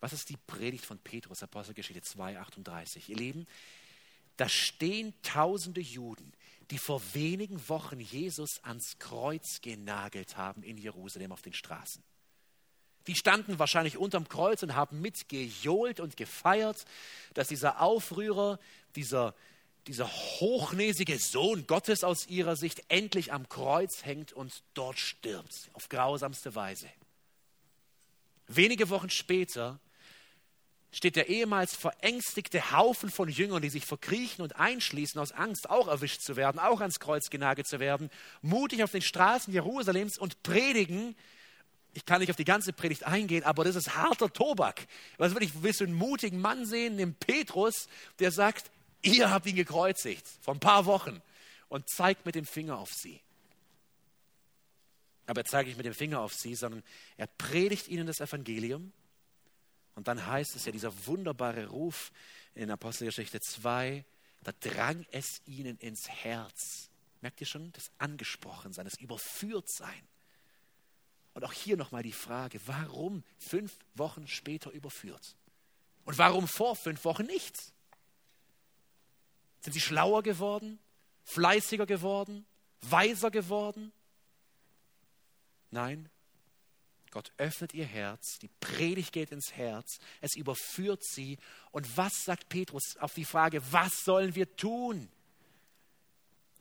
Was ist die Predigt von Petrus, Apostelgeschichte 2, 38? Ihr Lieben, da stehen tausende Juden, die vor wenigen Wochen Jesus ans Kreuz genagelt haben in Jerusalem auf den Straßen. Die standen wahrscheinlich unterm Kreuz und haben mitgejohlt und gefeiert, dass dieser Aufrührer, dieser, dieser hochnäsige Sohn Gottes aus ihrer Sicht endlich am Kreuz hängt und dort stirbt, auf grausamste Weise. Wenige Wochen später steht der ehemals verängstigte Haufen von Jüngern, die sich verkriechen und einschließen aus Angst, auch erwischt zu werden, auch ans Kreuz genagelt zu werden, mutig auf den Straßen Jerusalems und predigen. Ich kann nicht auf die ganze Predigt eingehen, aber das ist harter Tobak. Was will ich, willst du einen mutigen Mann sehen, den Petrus, der sagt, ihr habt ihn gekreuzigt vor ein paar Wochen und zeigt mit dem Finger auf sie. Aber er zeigt nicht mit dem Finger auf sie, sondern er predigt ihnen das Evangelium und dann heißt es ja, dieser wunderbare Ruf in Apostelgeschichte 2, da drang es ihnen ins Herz. Merkt ihr schon? Das Angesprochensein, das Überführtsein. Und auch hier nochmal die Frage, warum fünf Wochen später überführt? Und warum vor fünf Wochen nichts? Sind sie schlauer geworden, fleißiger geworden, weiser geworden? Nein, Gott öffnet ihr Herz, die Predigt geht ins Herz, es überführt sie. Und was sagt Petrus auf die Frage, was sollen wir tun?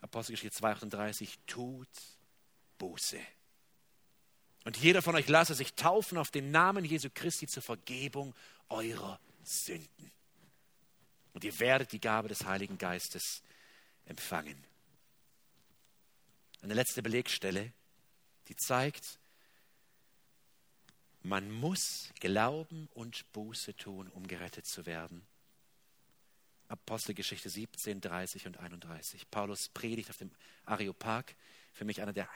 Apostelgeschichte 2,38, tut Buße. Und jeder von euch lasse sich taufen auf den Namen Jesu Christi zur Vergebung eurer Sünden. Und ihr werdet die Gabe des Heiligen Geistes empfangen. Eine letzte Belegstelle, die zeigt, man muss glauben und Buße tun, um gerettet zu werden. Apostelgeschichte 17, 30 und 31. Paulus predigt auf dem Areopag, für mich einer der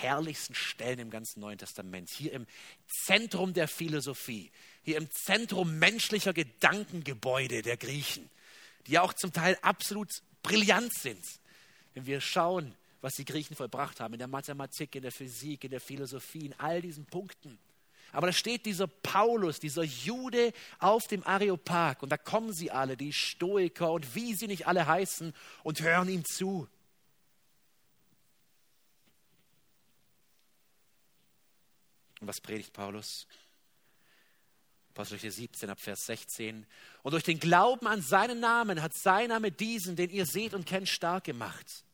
herrlichsten Stellen im ganzen Neuen Testament. Hier im Zentrum der Philosophie, hier im Zentrum menschlicher Gedankengebäude der Griechen, die ja auch zum Teil absolut brillant sind. Wenn wir schauen, was die Griechen vollbracht haben in der Mathematik, in der Physik, in der Philosophie, in all diesen Punkten. Aber da steht dieser Paulus, dieser Jude auf dem Areopag und da kommen sie alle, die Stoiker und wie sie nicht alle heißen und hören ihm zu. Und was predigt Paulus? Apostelgeschichte 17 ab Vers 16. Und durch den Glauben an seinen Namen hat sein Name diesen, den ihr seht und kennt, stark gemacht.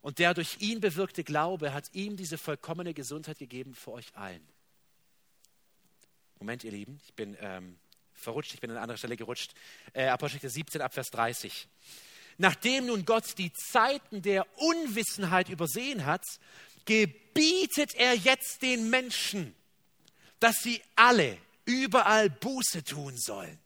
Und der durch ihn bewirkte Glaube hat ihm diese vollkommene Gesundheit gegeben vor euch allen. Moment, ihr Lieben, ich bin ähm, verrutscht, ich bin an eine andere Stelle gerutscht. Äh, Apostelgeschichte 17 ab Vers 30. Nachdem nun Gott die Zeiten der Unwissenheit übersehen hat, gebietet er jetzt den Menschen, dass sie alle überall Buße tun sollen.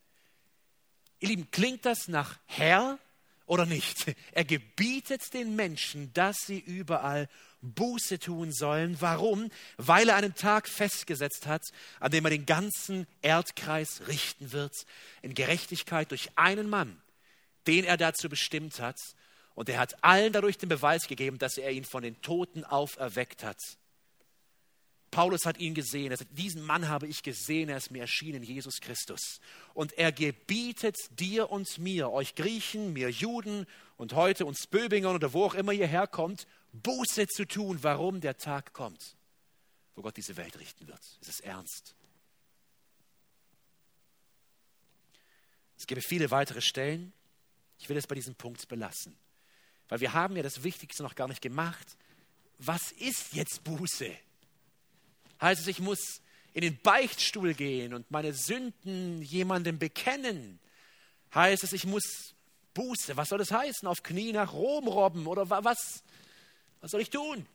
Ihr Lieben, klingt das nach Herr oder nicht? Er gebietet den Menschen, dass sie überall Buße tun sollen. Warum? Weil er einen Tag festgesetzt hat, an dem er den ganzen Erdkreis richten wird, in Gerechtigkeit durch einen Mann, den er dazu bestimmt hat. Und er hat allen dadurch den Beweis gegeben, dass er ihn von den Toten auferweckt hat. Paulus hat ihn gesehen. Er sagt, diesen Mann habe ich gesehen, er ist mir erschienen, Jesus Christus. Und er gebietet dir und mir, euch Griechen, mir Juden und heute uns Böbingern oder wo auch immer ihr herkommt, Buße zu tun, warum der Tag kommt, wo Gott diese Welt richten wird. Es ist ernst. Es gäbe viele weitere Stellen. Ich will es bei diesem Punkt belassen. Weil wir haben ja das Wichtigste noch gar nicht gemacht. Was ist jetzt Buße? Heißt es, ich muss in den Beichtstuhl gehen und meine Sünden jemandem bekennen? Heißt es, ich muss Buße, was soll das heißen? Auf Knie nach Rom robben oder was? Was soll ich tun?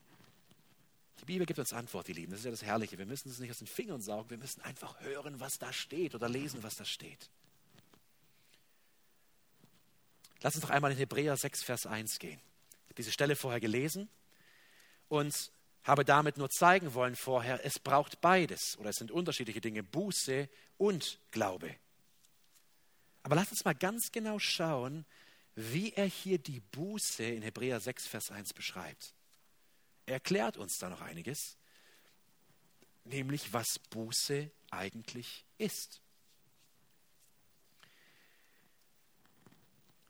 Die Bibel gibt uns Antwort, ihr Lieben. Das ist ja das Herrliche. Wir müssen es nicht aus den Fingern saugen. Wir müssen einfach hören, was da steht oder lesen, was da steht. Lass uns doch einmal in Hebräer 6, Vers 1 gehen. Ich habe diese Stelle vorher gelesen und habe damit nur zeigen wollen vorher, es braucht beides oder es sind unterschiedliche Dinge, Buße und Glaube. Aber lass uns mal ganz genau schauen, wie er hier die Buße in Hebräer 6, Vers 1 beschreibt. Er erklärt uns da noch einiges, nämlich was Buße eigentlich ist.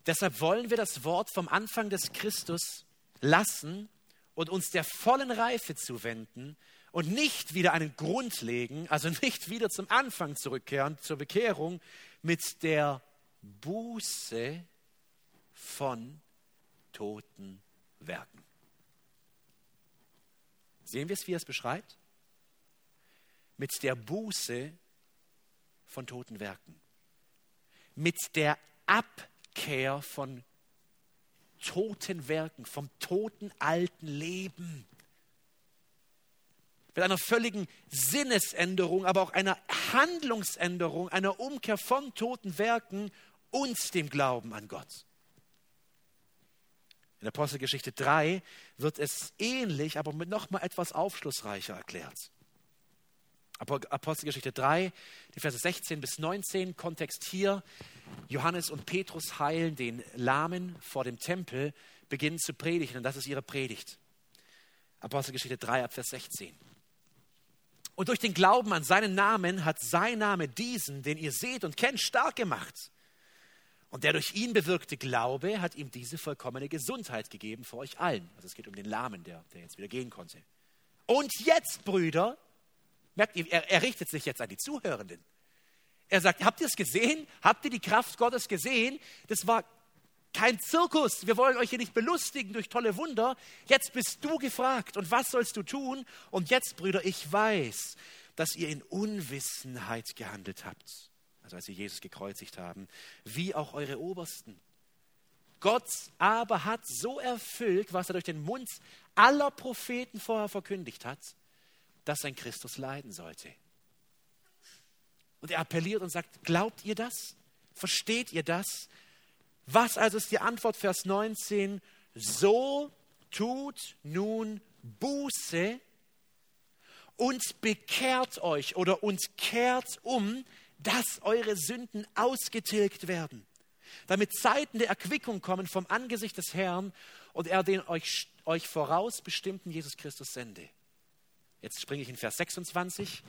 Deshalb wollen wir das Wort vom Anfang des Christus lassen und uns der vollen Reife zuwenden und nicht wieder einen Grund legen, also nicht wieder zum Anfang zurückkehren, zur Bekehrung, mit der Buße von toten Werken. Sehen wir es, wie er es beschreibt? Mit der Buße von toten Werken. Mit der Abkehr von toten Werken, vom toten alten Leben. Mit einer völligen Sinnesänderung, aber auch einer Handlungsänderung, einer Umkehr von toten Werken und dem Glauben an Gott. In Apostelgeschichte 3 wird es ähnlich, aber mit nochmal etwas aufschlussreicher erklärt. Apostelgeschichte 3, die Verse 16 bis 19, Kontext hier. Johannes und Petrus heilen den Lahmen vor dem Tempel, beginnen zu predigen und das ist ihre Predigt. Apostelgeschichte 3 ab Vers 16. Und durch den Glauben an seinen Namen hat sein Name diesen, den ihr seht und kennt, stark gemacht. Und der durch ihn bewirkte Glaube hat ihm diese vollkommene Gesundheit gegeben vor euch allen. Also es geht um den Lahmen, der, der jetzt wieder gehen konnte. Und jetzt, Brüder, merkt ihr, er, er richtet sich jetzt an die Zuhörenden. Er sagt, habt ihr es gesehen? Habt ihr die Kraft Gottes gesehen? Das war kein Zirkus. Wir wollen euch hier nicht belustigen durch tolle Wunder. Jetzt bist du gefragt. Und was sollst du tun? Und jetzt, Brüder, ich weiß, dass ihr in Unwissenheit gehandelt habt. Also als sie Jesus gekreuzigt haben, wie auch eure Obersten. Gott aber hat so erfüllt, was er durch den Mund aller Propheten vorher verkündigt hat, dass ein Christus leiden sollte und er appelliert und sagt, glaubt ihr das? Versteht ihr das? Was also ist die Antwort, Vers 19? So tut nun Buße und bekehrt euch oder uns kehrt um, dass eure Sünden ausgetilgt werden, damit Zeiten der Erquickung kommen vom Angesicht des Herrn und er den euch, euch voraus bestimmten Jesus Christus sende. Jetzt springe ich in Vers 26.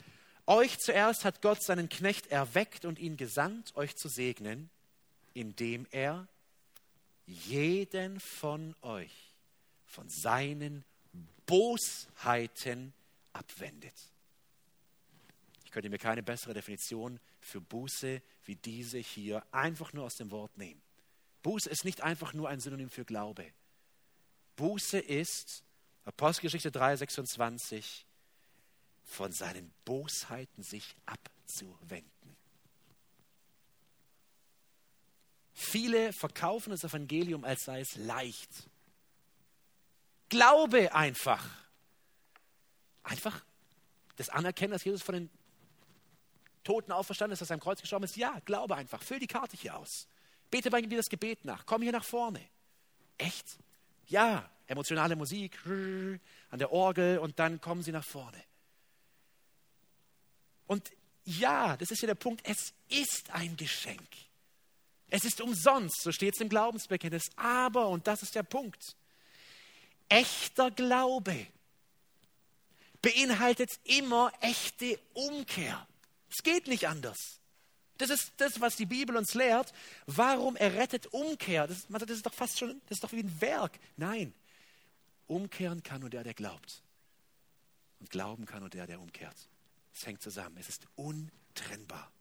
Euch zuerst hat Gott seinen Knecht erweckt und ihn gesandt, euch zu segnen, indem er jeden von euch von seinen Bosheiten abwendet. Ich könnte mir keine bessere Definition für Buße wie diese hier einfach nur aus dem Wort nehmen. Buße ist nicht einfach nur ein Synonym für Glaube. Buße ist, Apostelgeschichte 3, 26, von seinen Bosheiten sich abzuwenden. Viele verkaufen das Evangelium, als sei es leicht. Glaube einfach. Einfach das Anerkennen, dass Jesus von den Toten auferstanden ist, dass er am Kreuz gestorben ist. Ja, glaube einfach. Füll die Karte hier aus. Bete bei dir das Gebet nach. Komm hier nach vorne. Echt? Ja, emotionale Musik an der Orgel und dann kommen sie nach vorne. Und ja, das ist ja der Punkt, es ist ein Geschenk. Es ist umsonst, so steht es im Glaubensbekenntnis. Aber, und das ist der Punkt, echter Glaube beinhaltet immer echte Umkehr. Es geht nicht anders. Das ist das, was die Bibel uns lehrt. Warum errettet Umkehr? Das, das ist doch fast schon, das ist doch wie ein Werk. Nein, umkehren kann nur der, der glaubt. Und glauben kann nur der, der umkehrt. Es hängt zusammen. Es ist untrennbar.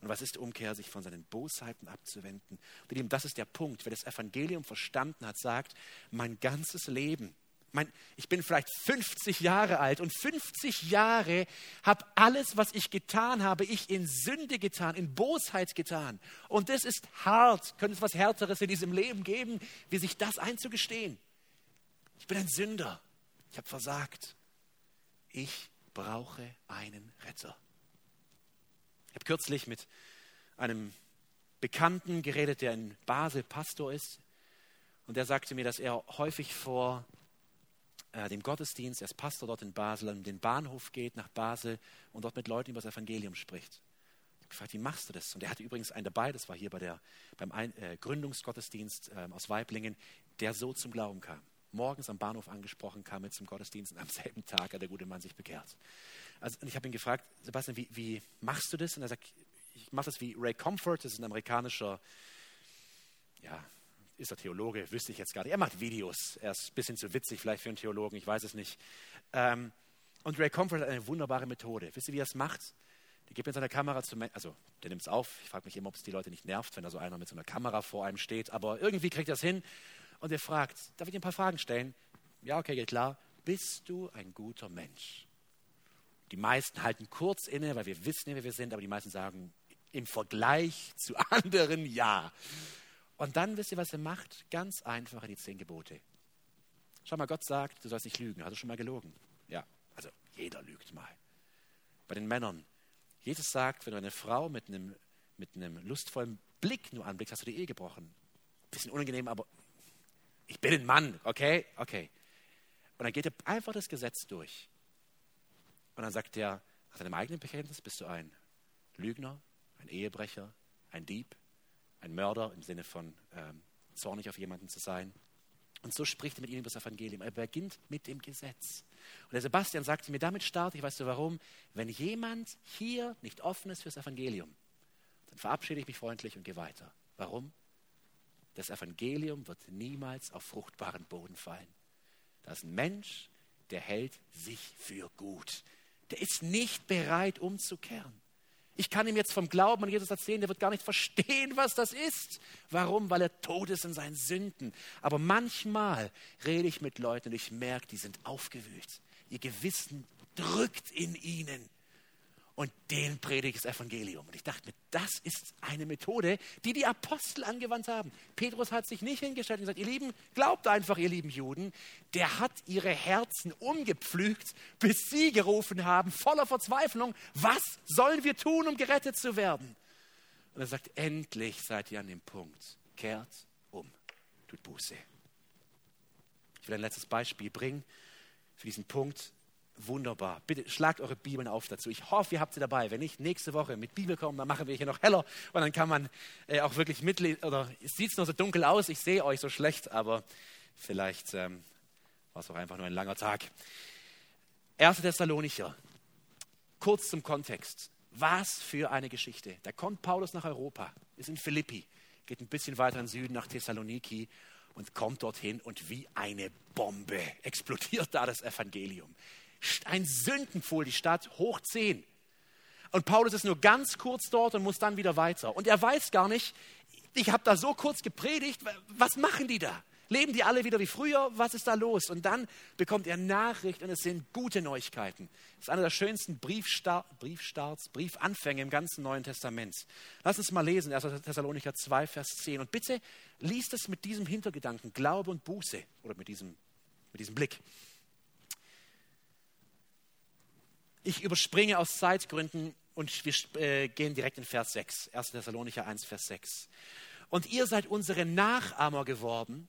Und was ist Umkehr? Sich von seinen Bosheiten abzuwenden. Und das ist der Punkt. Wer das Evangelium verstanden hat, sagt, mein ganzes Leben mein, ich bin vielleicht 50 Jahre alt und 50 Jahre habe alles, was ich getan habe, ich in Sünde getan, in Bosheit getan. Und das ist hart. Könnte es was Härteres in diesem Leben geben, wie sich das einzugestehen? Ich bin ein Sünder. Ich habe versagt. Ich brauche einen Retter. Ich habe kürzlich mit einem Bekannten geredet, der in Basel Pastor ist. Und der sagte mir, dass er häufig vor äh, dem Gottesdienst, er ist Pastor dort in Basel, an den Bahnhof geht nach Basel und dort mit Leuten über das Evangelium spricht. Ich habe gefragt, wie machst du das? Und er hatte übrigens einen dabei, das war hier bei der, beim Ein äh, Gründungsgottesdienst äh, aus Weiblingen, der so zum Glauben kam. Morgens am Bahnhof angesprochen, kam mit zum Gottesdienst und am selben Tag hat der gute Mann sich bekehrt. Also, ich habe ihn gefragt, Sebastian, wie, wie machst du das? Und er sagt, ich mache das wie Ray Comfort, das ist ein amerikanischer ja, ist er Theologe, wüsste ich jetzt gar nicht. Er macht Videos. Er ist ein bisschen zu witzig vielleicht für einen Theologen, ich weiß es nicht. Ähm, und Ray Comfort hat eine wunderbare Methode. Wisst ihr, wie er es macht? Der gibt mit seiner Kamera zu, also der nimmt es auf. Ich frage mich immer, ob es die Leute nicht nervt, wenn da so einer mit so einer Kamera vor einem steht. Aber irgendwie kriegt er es hin. Und er fragt, darf ich dir ein paar Fragen stellen? Ja, okay, geht klar. Bist du ein guter Mensch? Die meisten halten kurz inne, weil wir wissen, wer wir sind, aber die meisten sagen im Vergleich zu *laughs* anderen ja. Und dann wisst ihr, was er macht? Ganz einfach die zehn Gebote. Schau mal, Gott sagt, du sollst nicht lügen. Hast du schon mal gelogen? Ja, also jeder lügt mal. Bei den Männern. Jesus sagt, wenn du eine Frau mit einem, mit einem lustvollen Blick nur anblickst, hast du die Ehe gebrochen. Bisschen unangenehm, aber ich bin ein Mann, okay? Okay. Und dann geht er einfach das Gesetz durch. Und dann sagt er, nach deinem eigenen Bekenntnis bist du ein Lügner, ein Ehebrecher, ein Dieb, ein Mörder im Sinne von ähm, zornig auf jemanden zu sein. Und so spricht er mit ihnen über das Evangelium. Er beginnt mit dem Gesetz. Und der Sebastian sagte mir, damit starte ich, weißt du warum? Wenn jemand hier nicht offen ist fürs Evangelium, dann verabschiede ich mich freundlich und gehe weiter. Warum? Das Evangelium wird niemals auf fruchtbaren Boden fallen. Das ist ein Mensch, der hält sich für gut. Der ist nicht bereit, umzukehren. Ich kann ihm jetzt vom Glauben an Jesus erzählen, der wird gar nicht verstehen, was das ist. Warum? Weil er tot ist in seinen Sünden. Aber manchmal rede ich mit Leuten und ich merke, die sind aufgewühlt. Ihr Gewissen drückt in ihnen und den predige ich das Evangelium. Und ich dachte mir, das ist eine Methode, die die Apostel angewandt haben. Petrus hat sich nicht hingestellt und gesagt, ihr Lieben, glaubt einfach, ihr lieben Juden. Der hat ihre Herzen umgepflügt, bis sie gerufen haben, voller Verzweiflung, was sollen wir tun, um gerettet zu werden? Und er sagt, endlich seid ihr an dem Punkt. Kehrt um, tut Buße. Ich will ein letztes Beispiel bringen für diesen Punkt Wunderbar. Bitte schlagt eure Bibeln auf dazu. Ich hoffe, ihr habt sie dabei. Wenn nicht, nächste Woche mit Bibel kommen, dann machen wir hier noch heller und dann kann man äh, auch wirklich mitlesen. Oder es sieht nur so dunkel aus, ich sehe euch so schlecht, aber vielleicht ähm, war es auch einfach nur ein langer Tag. 1. Thessalonicher. Kurz zum Kontext. Was für eine Geschichte. Da kommt Paulus nach Europa, ist in Philippi, geht ein bisschen weiter in Süden nach Thessaloniki und kommt dorthin und wie eine Bombe *laughs* explodiert da das Evangelium ein Sündenpfuhl, die Stadt, hoch zehn. Und Paulus ist nur ganz kurz dort und muss dann wieder weiter. Und er weiß gar nicht, ich habe da so kurz gepredigt, was machen die da? Leben die alle wieder wie früher? Was ist da los? Und dann bekommt er Nachricht und es sind gute Neuigkeiten. Das ist einer der schönsten Briefstart, Briefstarts, Briefanfänge im ganzen Neuen Testament. Lass uns mal lesen, 1. Thessalonicher 2, Vers 10. Und bitte liest es mit diesem Hintergedanken, Glaube und Buße oder mit diesem, mit diesem Blick. Ich überspringe aus Zeitgründen und wir äh, gehen direkt in Vers 6, 1. Thessalonicher 1, Vers 6. Und ihr seid unsere Nachahmer geworden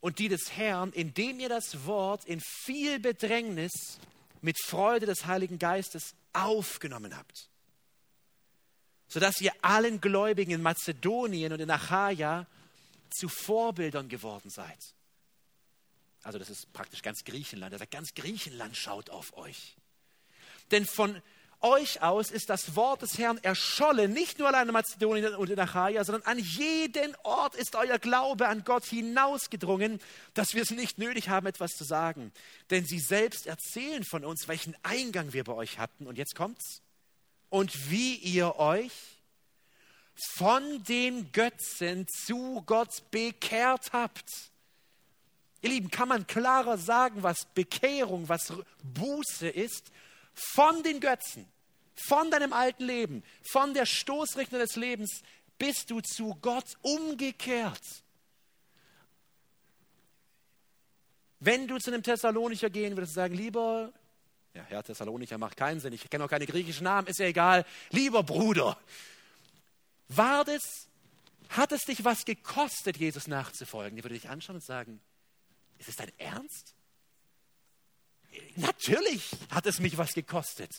und die des Herrn, indem ihr das Wort in viel Bedrängnis mit Freude des Heiligen Geistes aufgenommen habt. sodass ihr allen Gläubigen in Mazedonien und in Achaia zu Vorbildern geworden seid. Also das ist praktisch ganz Griechenland. Er sagt, ganz Griechenland schaut auf euch. Denn von euch aus ist das Wort des Herrn erschollen, nicht nur allein in Mazedonien und in Achaia, sondern an jeden Ort ist euer Glaube an Gott hinausgedrungen, dass wir es nicht nötig haben, etwas zu sagen. Denn sie selbst erzählen von uns, welchen Eingang wir bei euch hatten. Und jetzt kommt's. Und wie ihr euch von den Götzen zu Gott bekehrt habt. Ihr Lieben, kann man klarer sagen, was Bekehrung, was Buße ist? Von den Götzen von deinem alten Leben, von der Stoßrichtung des Lebens, bist du zu Gott umgekehrt. Wenn du zu einem Thessalonicher gehen würdest und sagen, lieber, ja, Herr Thessalonicher macht keinen Sinn, ich kenne auch keine griechischen Namen, ist ja egal, lieber Bruder, war das, hat es dich was gekostet, Jesus nachzufolgen? Die würde dich anschauen und sagen, ist es dein Ernst? Natürlich hat es mich was gekostet.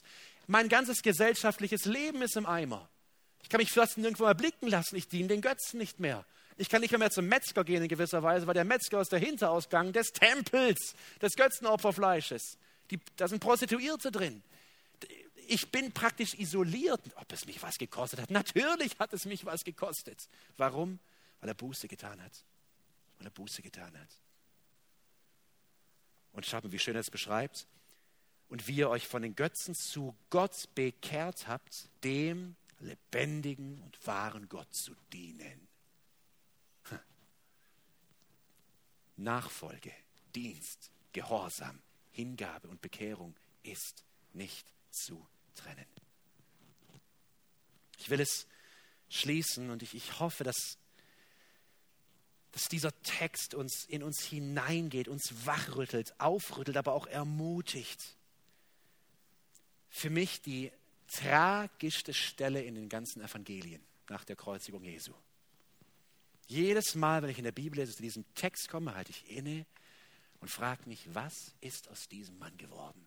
Mein ganzes gesellschaftliches Leben ist im Eimer. Ich kann mich fast nirgendwo mehr blicken lassen. Ich diene den Götzen nicht mehr. Ich kann nicht mehr, zum Metzger gehen in gewisser Weise, weil der Metzger ist der Hinterausgang des Tempels, des Götzenopferfleisches. Die, da sind Prostituierte drin. Ich bin praktisch isoliert. Ob es mich was gekostet hat? Natürlich hat es mich was gekostet. Warum? Weil er Buße getan hat. Weil er Buße getan hat. Und schaut mal, wie schön er es beschreibt und wie ihr euch von den Götzen zu Gott bekehrt habt, dem lebendigen und wahren Gott zu dienen. Nachfolge, Dienst, Gehorsam, Hingabe und Bekehrung ist nicht zu trennen. Ich will es schließen und ich, ich hoffe, dass, dass dieser Text uns in uns hineingeht, uns wachrüttelt, aufrüttelt, aber auch ermutigt für mich die tragischste Stelle in den ganzen Evangelien nach der Kreuzigung Jesu. Jedes Mal, wenn ich in der Bibel lese, zu diesem Text komme, halte ich inne und frage mich, was ist aus diesem Mann geworden?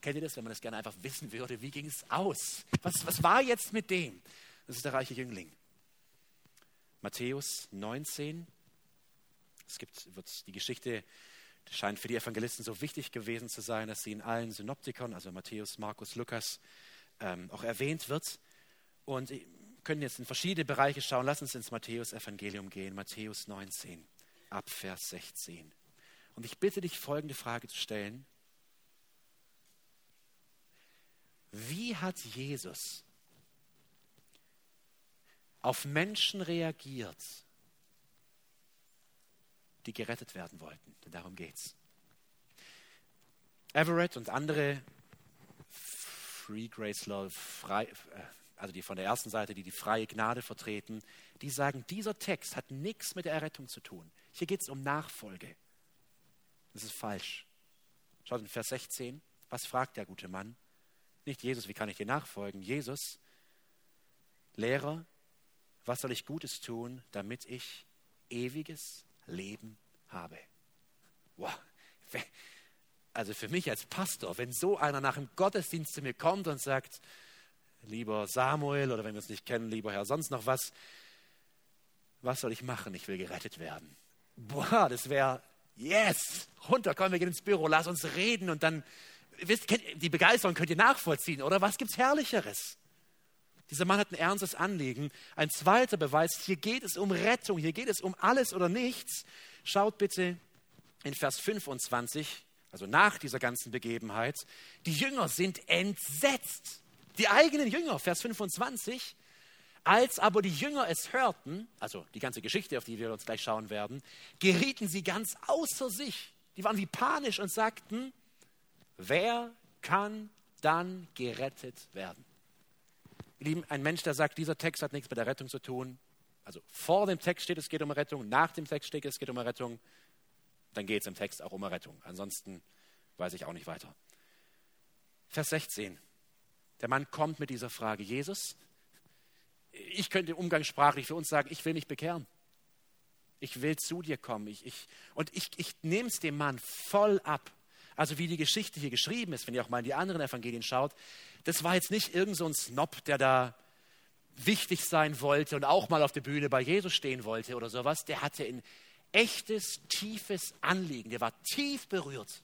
Kennt ihr das, wenn man das gerne einfach wissen würde? Wie ging es aus? Was, was war jetzt mit dem? Das ist der reiche Jüngling. Matthäus 19. Es gibt, wird die Geschichte scheint für die Evangelisten so wichtig gewesen zu sein, dass sie in allen Synoptikern, also Matthäus, Markus, Lukas, ähm, auch erwähnt wird. Und wir können jetzt in verschiedene Bereiche schauen. Lass uns ins Matthäus-Evangelium gehen, Matthäus 19, ab Vers 16. Und ich bitte dich, folgende Frage zu stellen. Wie hat Jesus auf Menschen reagiert, die gerettet werden wollten. Denn darum geht's. Everett und andere Free Grace Law, frei, äh, also die von der ersten Seite, die die freie Gnade vertreten, die sagen, dieser Text hat nichts mit der Errettung zu tun. Hier geht es um Nachfolge. Das ist falsch. Schaut in Vers 16, was fragt der gute Mann? Nicht Jesus, wie kann ich dir nachfolgen? Jesus, Lehrer, was soll ich Gutes tun, damit ich ewiges Leben habe. Wow. Also für mich als Pastor, wenn so einer nach dem Gottesdienst zu mir kommt und sagt, lieber Samuel oder wenn wir uns nicht kennen, lieber Herr, sonst noch was, was soll ich machen? Ich will gerettet werden. Boah, das wäre, yes, runter, komm, wir gehen ins Büro, lass uns reden und dann, wisst, die Begeisterung könnt ihr nachvollziehen, oder? Was gibt's Herrlicheres? Dieser Mann hat ein ernstes Anliegen. Ein zweiter Beweis, hier geht es um Rettung, hier geht es um alles oder nichts. Schaut bitte in Vers 25, also nach dieser ganzen Begebenheit. Die Jünger sind entsetzt. Die eigenen Jünger, Vers 25. Als aber die Jünger es hörten, also die ganze Geschichte, auf die wir uns gleich schauen werden, gerieten sie ganz außer sich. Die waren wie panisch und sagten, wer kann dann gerettet werden? Lieben, ein Mensch, der sagt, dieser Text hat nichts mit der Rettung zu tun, also vor dem Text steht, es geht um Rettung, nach dem Text steht, es geht um Rettung, dann geht es im Text auch um Rettung. Ansonsten weiß ich auch nicht weiter. Vers 16. Der Mann kommt mit dieser Frage, Jesus, ich könnte umgangssprachlich für uns sagen, ich will mich bekehren. Ich will zu dir kommen. Ich, ich, und ich, ich nehme es dem Mann voll ab. Also wie die Geschichte hier geschrieben ist, wenn ihr auch mal in die anderen Evangelien schaut, das war jetzt nicht irgend so ein Snob, der da wichtig sein wollte und auch mal auf der Bühne bei Jesus stehen wollte oder sowas, der hatte ein echtes, tiefes Anliegen. Der war tief berührt.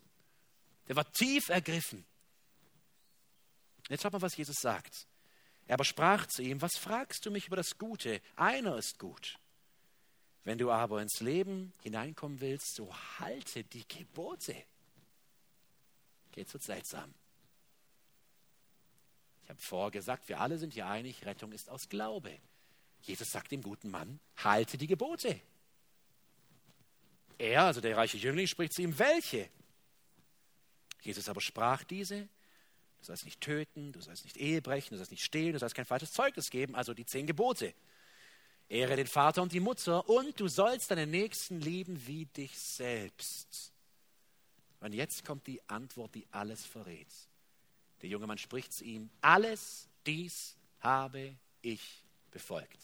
Der war tief ergriffen. Jetzt schaut mal, was Jesus sagt. Er aber sprach zu ihm, was fragst du mich über das Gute? Einer ist gut. Wenn du aber ins Leben hineinkommen willst, so halte die Gebote. Jetzt wird seltsam. Ich habe vorher gesagt, wir alle sind hier einig, Rettung ist aus Glaube. Jesus sagt dem guten Mann, halte die Gebote. Er, also der reiche Jüngling, spricht zu ihm, welche? Jesus aber sprach diese, du sollst nicht töten, du sollst nicht Ehe brechen, du sollst nicht stehlen, du sollst kein falsches Zeugnis geben, also die zehn Gebote. Ehre den Vater und die Mutter und du sollst deinen Nächsten lieben wie dich selbst. Und jetzt kommt die Antwort, die alles verrät. Der junge Mann spricht zu ihm, alles dies habe ich befolgt.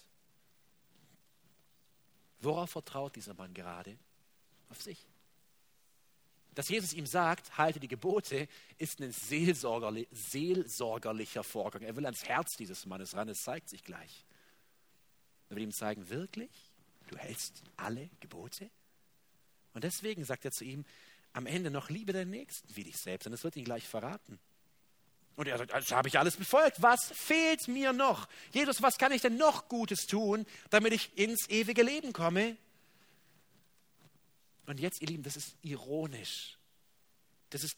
Worauf vertraut dieser Mann gerade? Auf sich. Dass Jesus ihm sagt, halte die Gebote, ist ein seelsorgerli seelsorgerlicher Vorgang. Er will ans Herz dieses Mannes ran, es zeigt sich gleich. Er will ihm zeigen, wirklich? Du hältst alle Gebote? Und deswegen sagt er zu ihm am Ende noch, liebe deinen Nächsten wie dich selbst. Und das wird ihn gleich verraten. Und er sagt, das habe ich alles befolgt. Was fehlt mir noch? Jesus, was kann ich denn noch Gutes tun, damit ich ins ewige Leben komme? Und jetzt, ihr Lieben, das ist ironisch. Das ist,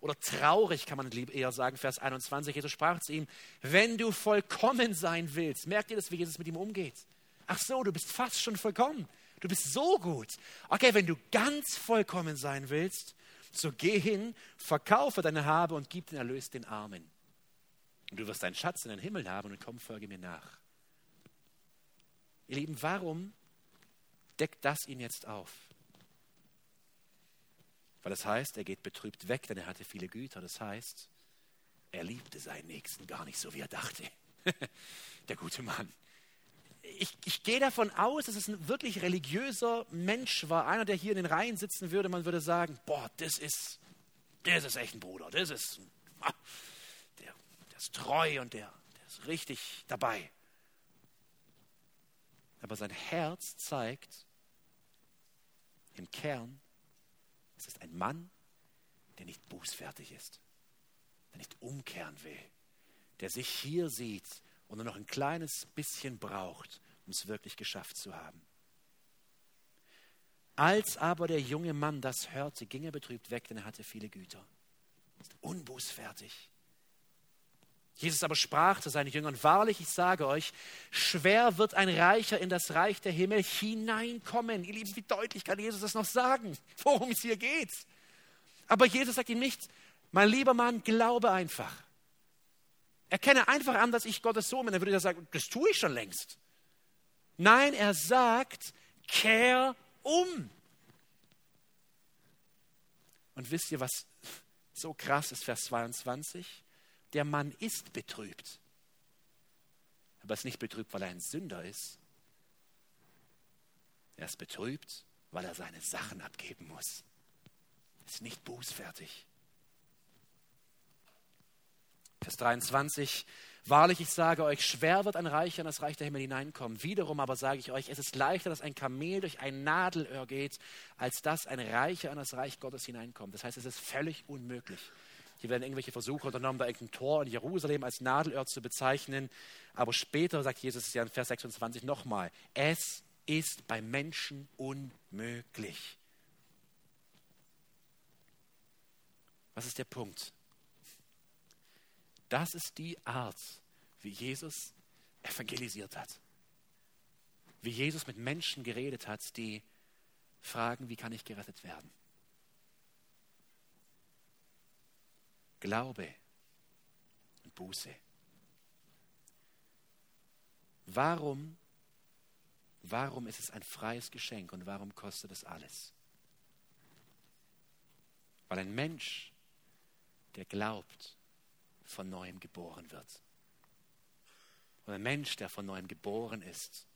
oder traurig kann man eher sagen, Vers 21. Jesus sprach zu ihm, wenn du vollkommen sein willst, merkt ihr das, wie Jesus mit ihm umgeht? Ach so, du bist fast schon vollkommen. Du bist so gut. Okay, wenn du ganz vollkommen sein willst, so geh hin, verkaufe deine Habe und gib den Erlös den Armen. Und du wirst einen Schatz in den Himmel haben und komm, folge mir nach. Ihr Lieben, warum deckt das ihn jetzt auf? Weil das heißt, er geht betrübt weg, denn er hatte viele Güter. Das heißt, er liebte seinen Nächsten gar nicht so, wie er dachte. *laughs* Der gute Mann ich, ich gehe davon aus, dass es ein wirklich religiöser Mensch war, einer, der hier in den Reihen sitzen würde. Man würde sagen, boah, das ist, das ist echt ein Bruder, das ist, der, der ist treu und der, der ist richtig dabei. Aber sein Herz zeigt im Kern, es ist ein Mann, der nicht bußfertig ist, der nicht umkehren will, der sich hier sieht und nur noch ein kleines bisschen braucht, um es wirklich geschafft zu haben. Als aber der junge Mann das hörte, ging er betrübt weg, denn er hatte viele Güter. Unbußfertig. Jesus aber sprach zu seinen Jüngern, wahrlich, ich sage euch, schwer wird ein Reicher in das Reich der Himmel hineinkommen. Ihr Lieben, wie deutlich kann Jesus das noch sagen, worum es hier geht? Aber Jesus sagt ihm nicht, mein lieber Mann, glaube einfach. Erkenne einfach an, dass ich Gottes Sohn bin. Dann würde er sagen, das tue ich schon längst. Nein, er sagt, kehr um. Und wisst ihr, was so krass ist, Vers 22? Der Mann ist betrübt. Aber er ist nicht betrübt, weil er ein Sünder ist. Er ist betrübt, weil er seine Sachen abgeben muss. Er ist nicht bußfertig. Vers 23. Wahrlich, ich sage euch, schwer wird ein Reicher in das Reich der Himmel hineinkommen. Wiederum aber sage ich euch, es ist leichter, dass ein Kamel durch ein Nadelöhr geht, als dass ein Reicher in das Reich Gottes hineinkommt. Das heißt, es ist völlig unmöglich. Hier werden irgendwelche Versuche unternommen, da irgendein Tor in Jerusalem als Nadelöhr zu bezeichnen. Aber später sagt Jesus ja in Vers 26 nochmal, es ist bei Menschen unmöglich. Was ist der Punkt? Das ist die Art, wie Jesus evangelisiert hat. Wie Jesus mit Menschen geredet hat, die fragen, wie kann ich gerettet werden? Glaube und Buße. Warum, warum ist es ein freies Geschenk und warum kostet es alles? Weil ein Mensch, der glaubt, von neuem geboren wird. Und ein Mensch, der von neuem geboren ist,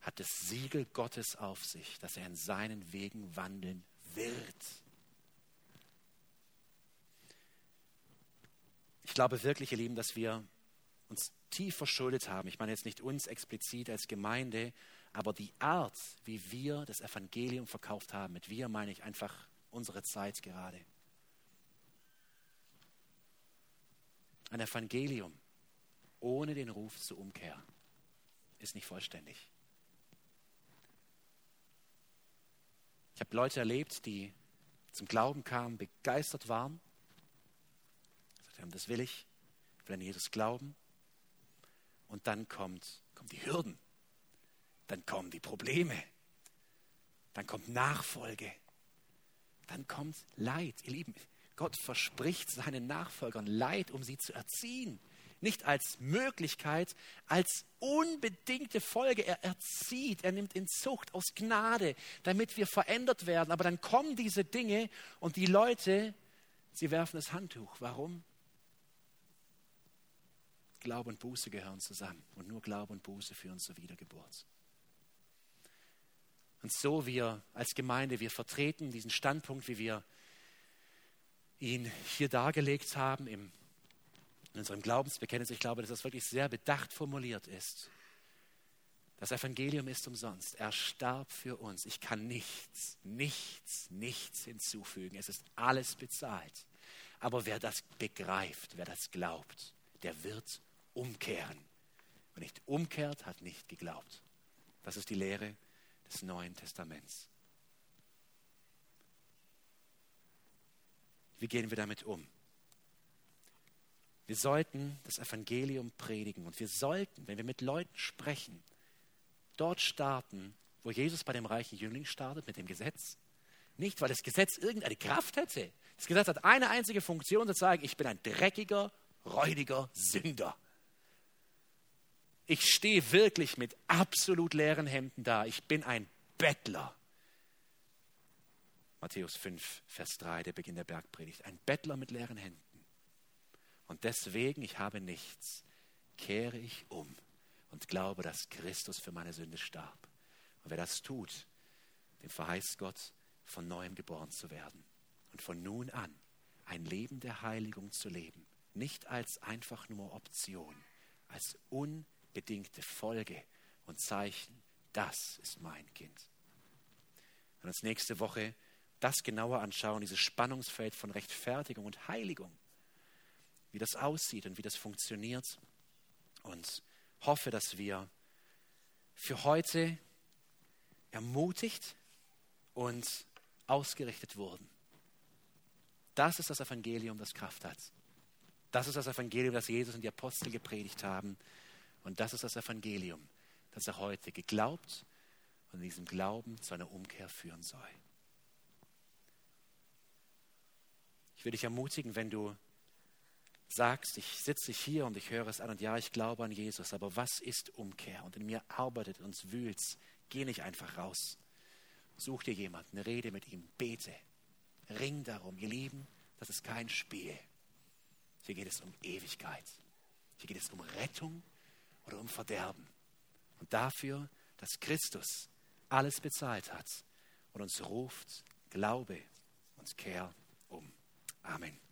hat das Siegel Gottes auf sich, dass er in seinen Wegen wandeln wird. Ich glaube wirklich, ihr Lieben, dass wir uns tief verschuldet haben. Ich meine jetzt nicht uns explizit als Gemeinde, aber die Art, wie wir das Evangelium verkauft haben, mit wir meine ich einfach unsere Zeit gerade. Ein Evangelium ohne den Ruf zur Umkehr ist nicht vollständig. Ich habe Leute erlebt, die zum Glauben kamen, begeistert waren. Sie haben, das will ich, ich will an Jesus glauben. Und dann kommt, kommen die Hürden, dann kommen die Probleme, dann kommt Nachfolge, dann kommt Leid. Ihr Lieben, Gott verspricht seinen Nachfolgern Leid, um sie zu erziehen. Nicht als Möglichkeit, als unbedingte Folge. Er erzieht, er nimmt in Zucht aus Gnade, damit wir verändert werden. Aber dann kommen diese Dinge und die Leute, sie werfen das Handtuch. Warum? Glaube und Buße gehören zusammen und nur Glaube und Buße führen zur Wiedergeburt. Und so wir als Gemeinde, wir vertreten diesen Standpunkt, wie wir ihn hier dargelegt haben im, in unserem Glaubensbekenntnis. Ich glaube, dass das wirklich sehr bedacht formuliert ist. Das Evangelium ist umsonst. Er starb für uns. Ich kann nichts, nichts, nichts hinzufügen. Es ist alles bezahlt. Aber wer das begreift, wer das glaubt, der wird umkehren. Wer nicht umkehrt, hat nicht geglaubt. Das ist die Lehre des Neuen Testaments. Wie gehen wir damit um? Wir sollten das Evangelium predigen und wir sollten, wenn wir mit Leuten sprechen, dort starten, wo Jesus bei dem reichen Jüngling startet, mit dem Gesetz. Nicht, weil das Gesetz irgendeine Kraft hätte. Das Gesetz hat eine einzige Funktion, zu sagen, ich bin ein dreckiger, räudiger Sünder. Ich stehe wirklich mit absolut leeren Händen da. Ich bin ein Bettler. Matthäus 5, Vers 3, der Beginn der Bergpredigt. Ein Bettler mit leeren Händen. Und deswegen, ich habe nichts, kehre ich um und glaube, dass Christus für meine Sünde starb. Und wer das tut, dem verheißt Gott, von neuem geboren zu werden. Und von nun an ein Leben der Heiligung zu leben. Nicht als einfach nur Option, als unbedingte Folge und Zeichen. Das ist mein Kind. Und uns nächste Woche das genauer anschauen, dieses Spannungsfeld von Rechtfertigung und Heiligung, wie das aussieht und wie das funktioniert. Und hoffe, dass wir für heute ermutigt und ausgerichtet wurden. Das ist das Evangelium, das Kraft hat. Das ist das Evangelium, das Jesus und die Apostel gepredigt haben. Und das ist das Evangelium, das er heute geglaubt und in diesem Glauben zu einer Umkehr führen soll. Ich will dich ermutigen, wenn du sagst, ich sitze hier und ich höre es an und ja, ich glaube an Jesus, aber was ist Umkehr? Und in mir arbeitet und wühlt, geh nicht einfach raus. Such dir jemanden, rede mit ihm, bete, ring darum. Ihr Lieben, das ist kein Spiel. Hier geht es um Ewigkeit. Hier geht es um Rettung oder um Verderben. Und dafür, dass Christus alles bezahlt hat und uns ruft, glaube und kehr. Amen.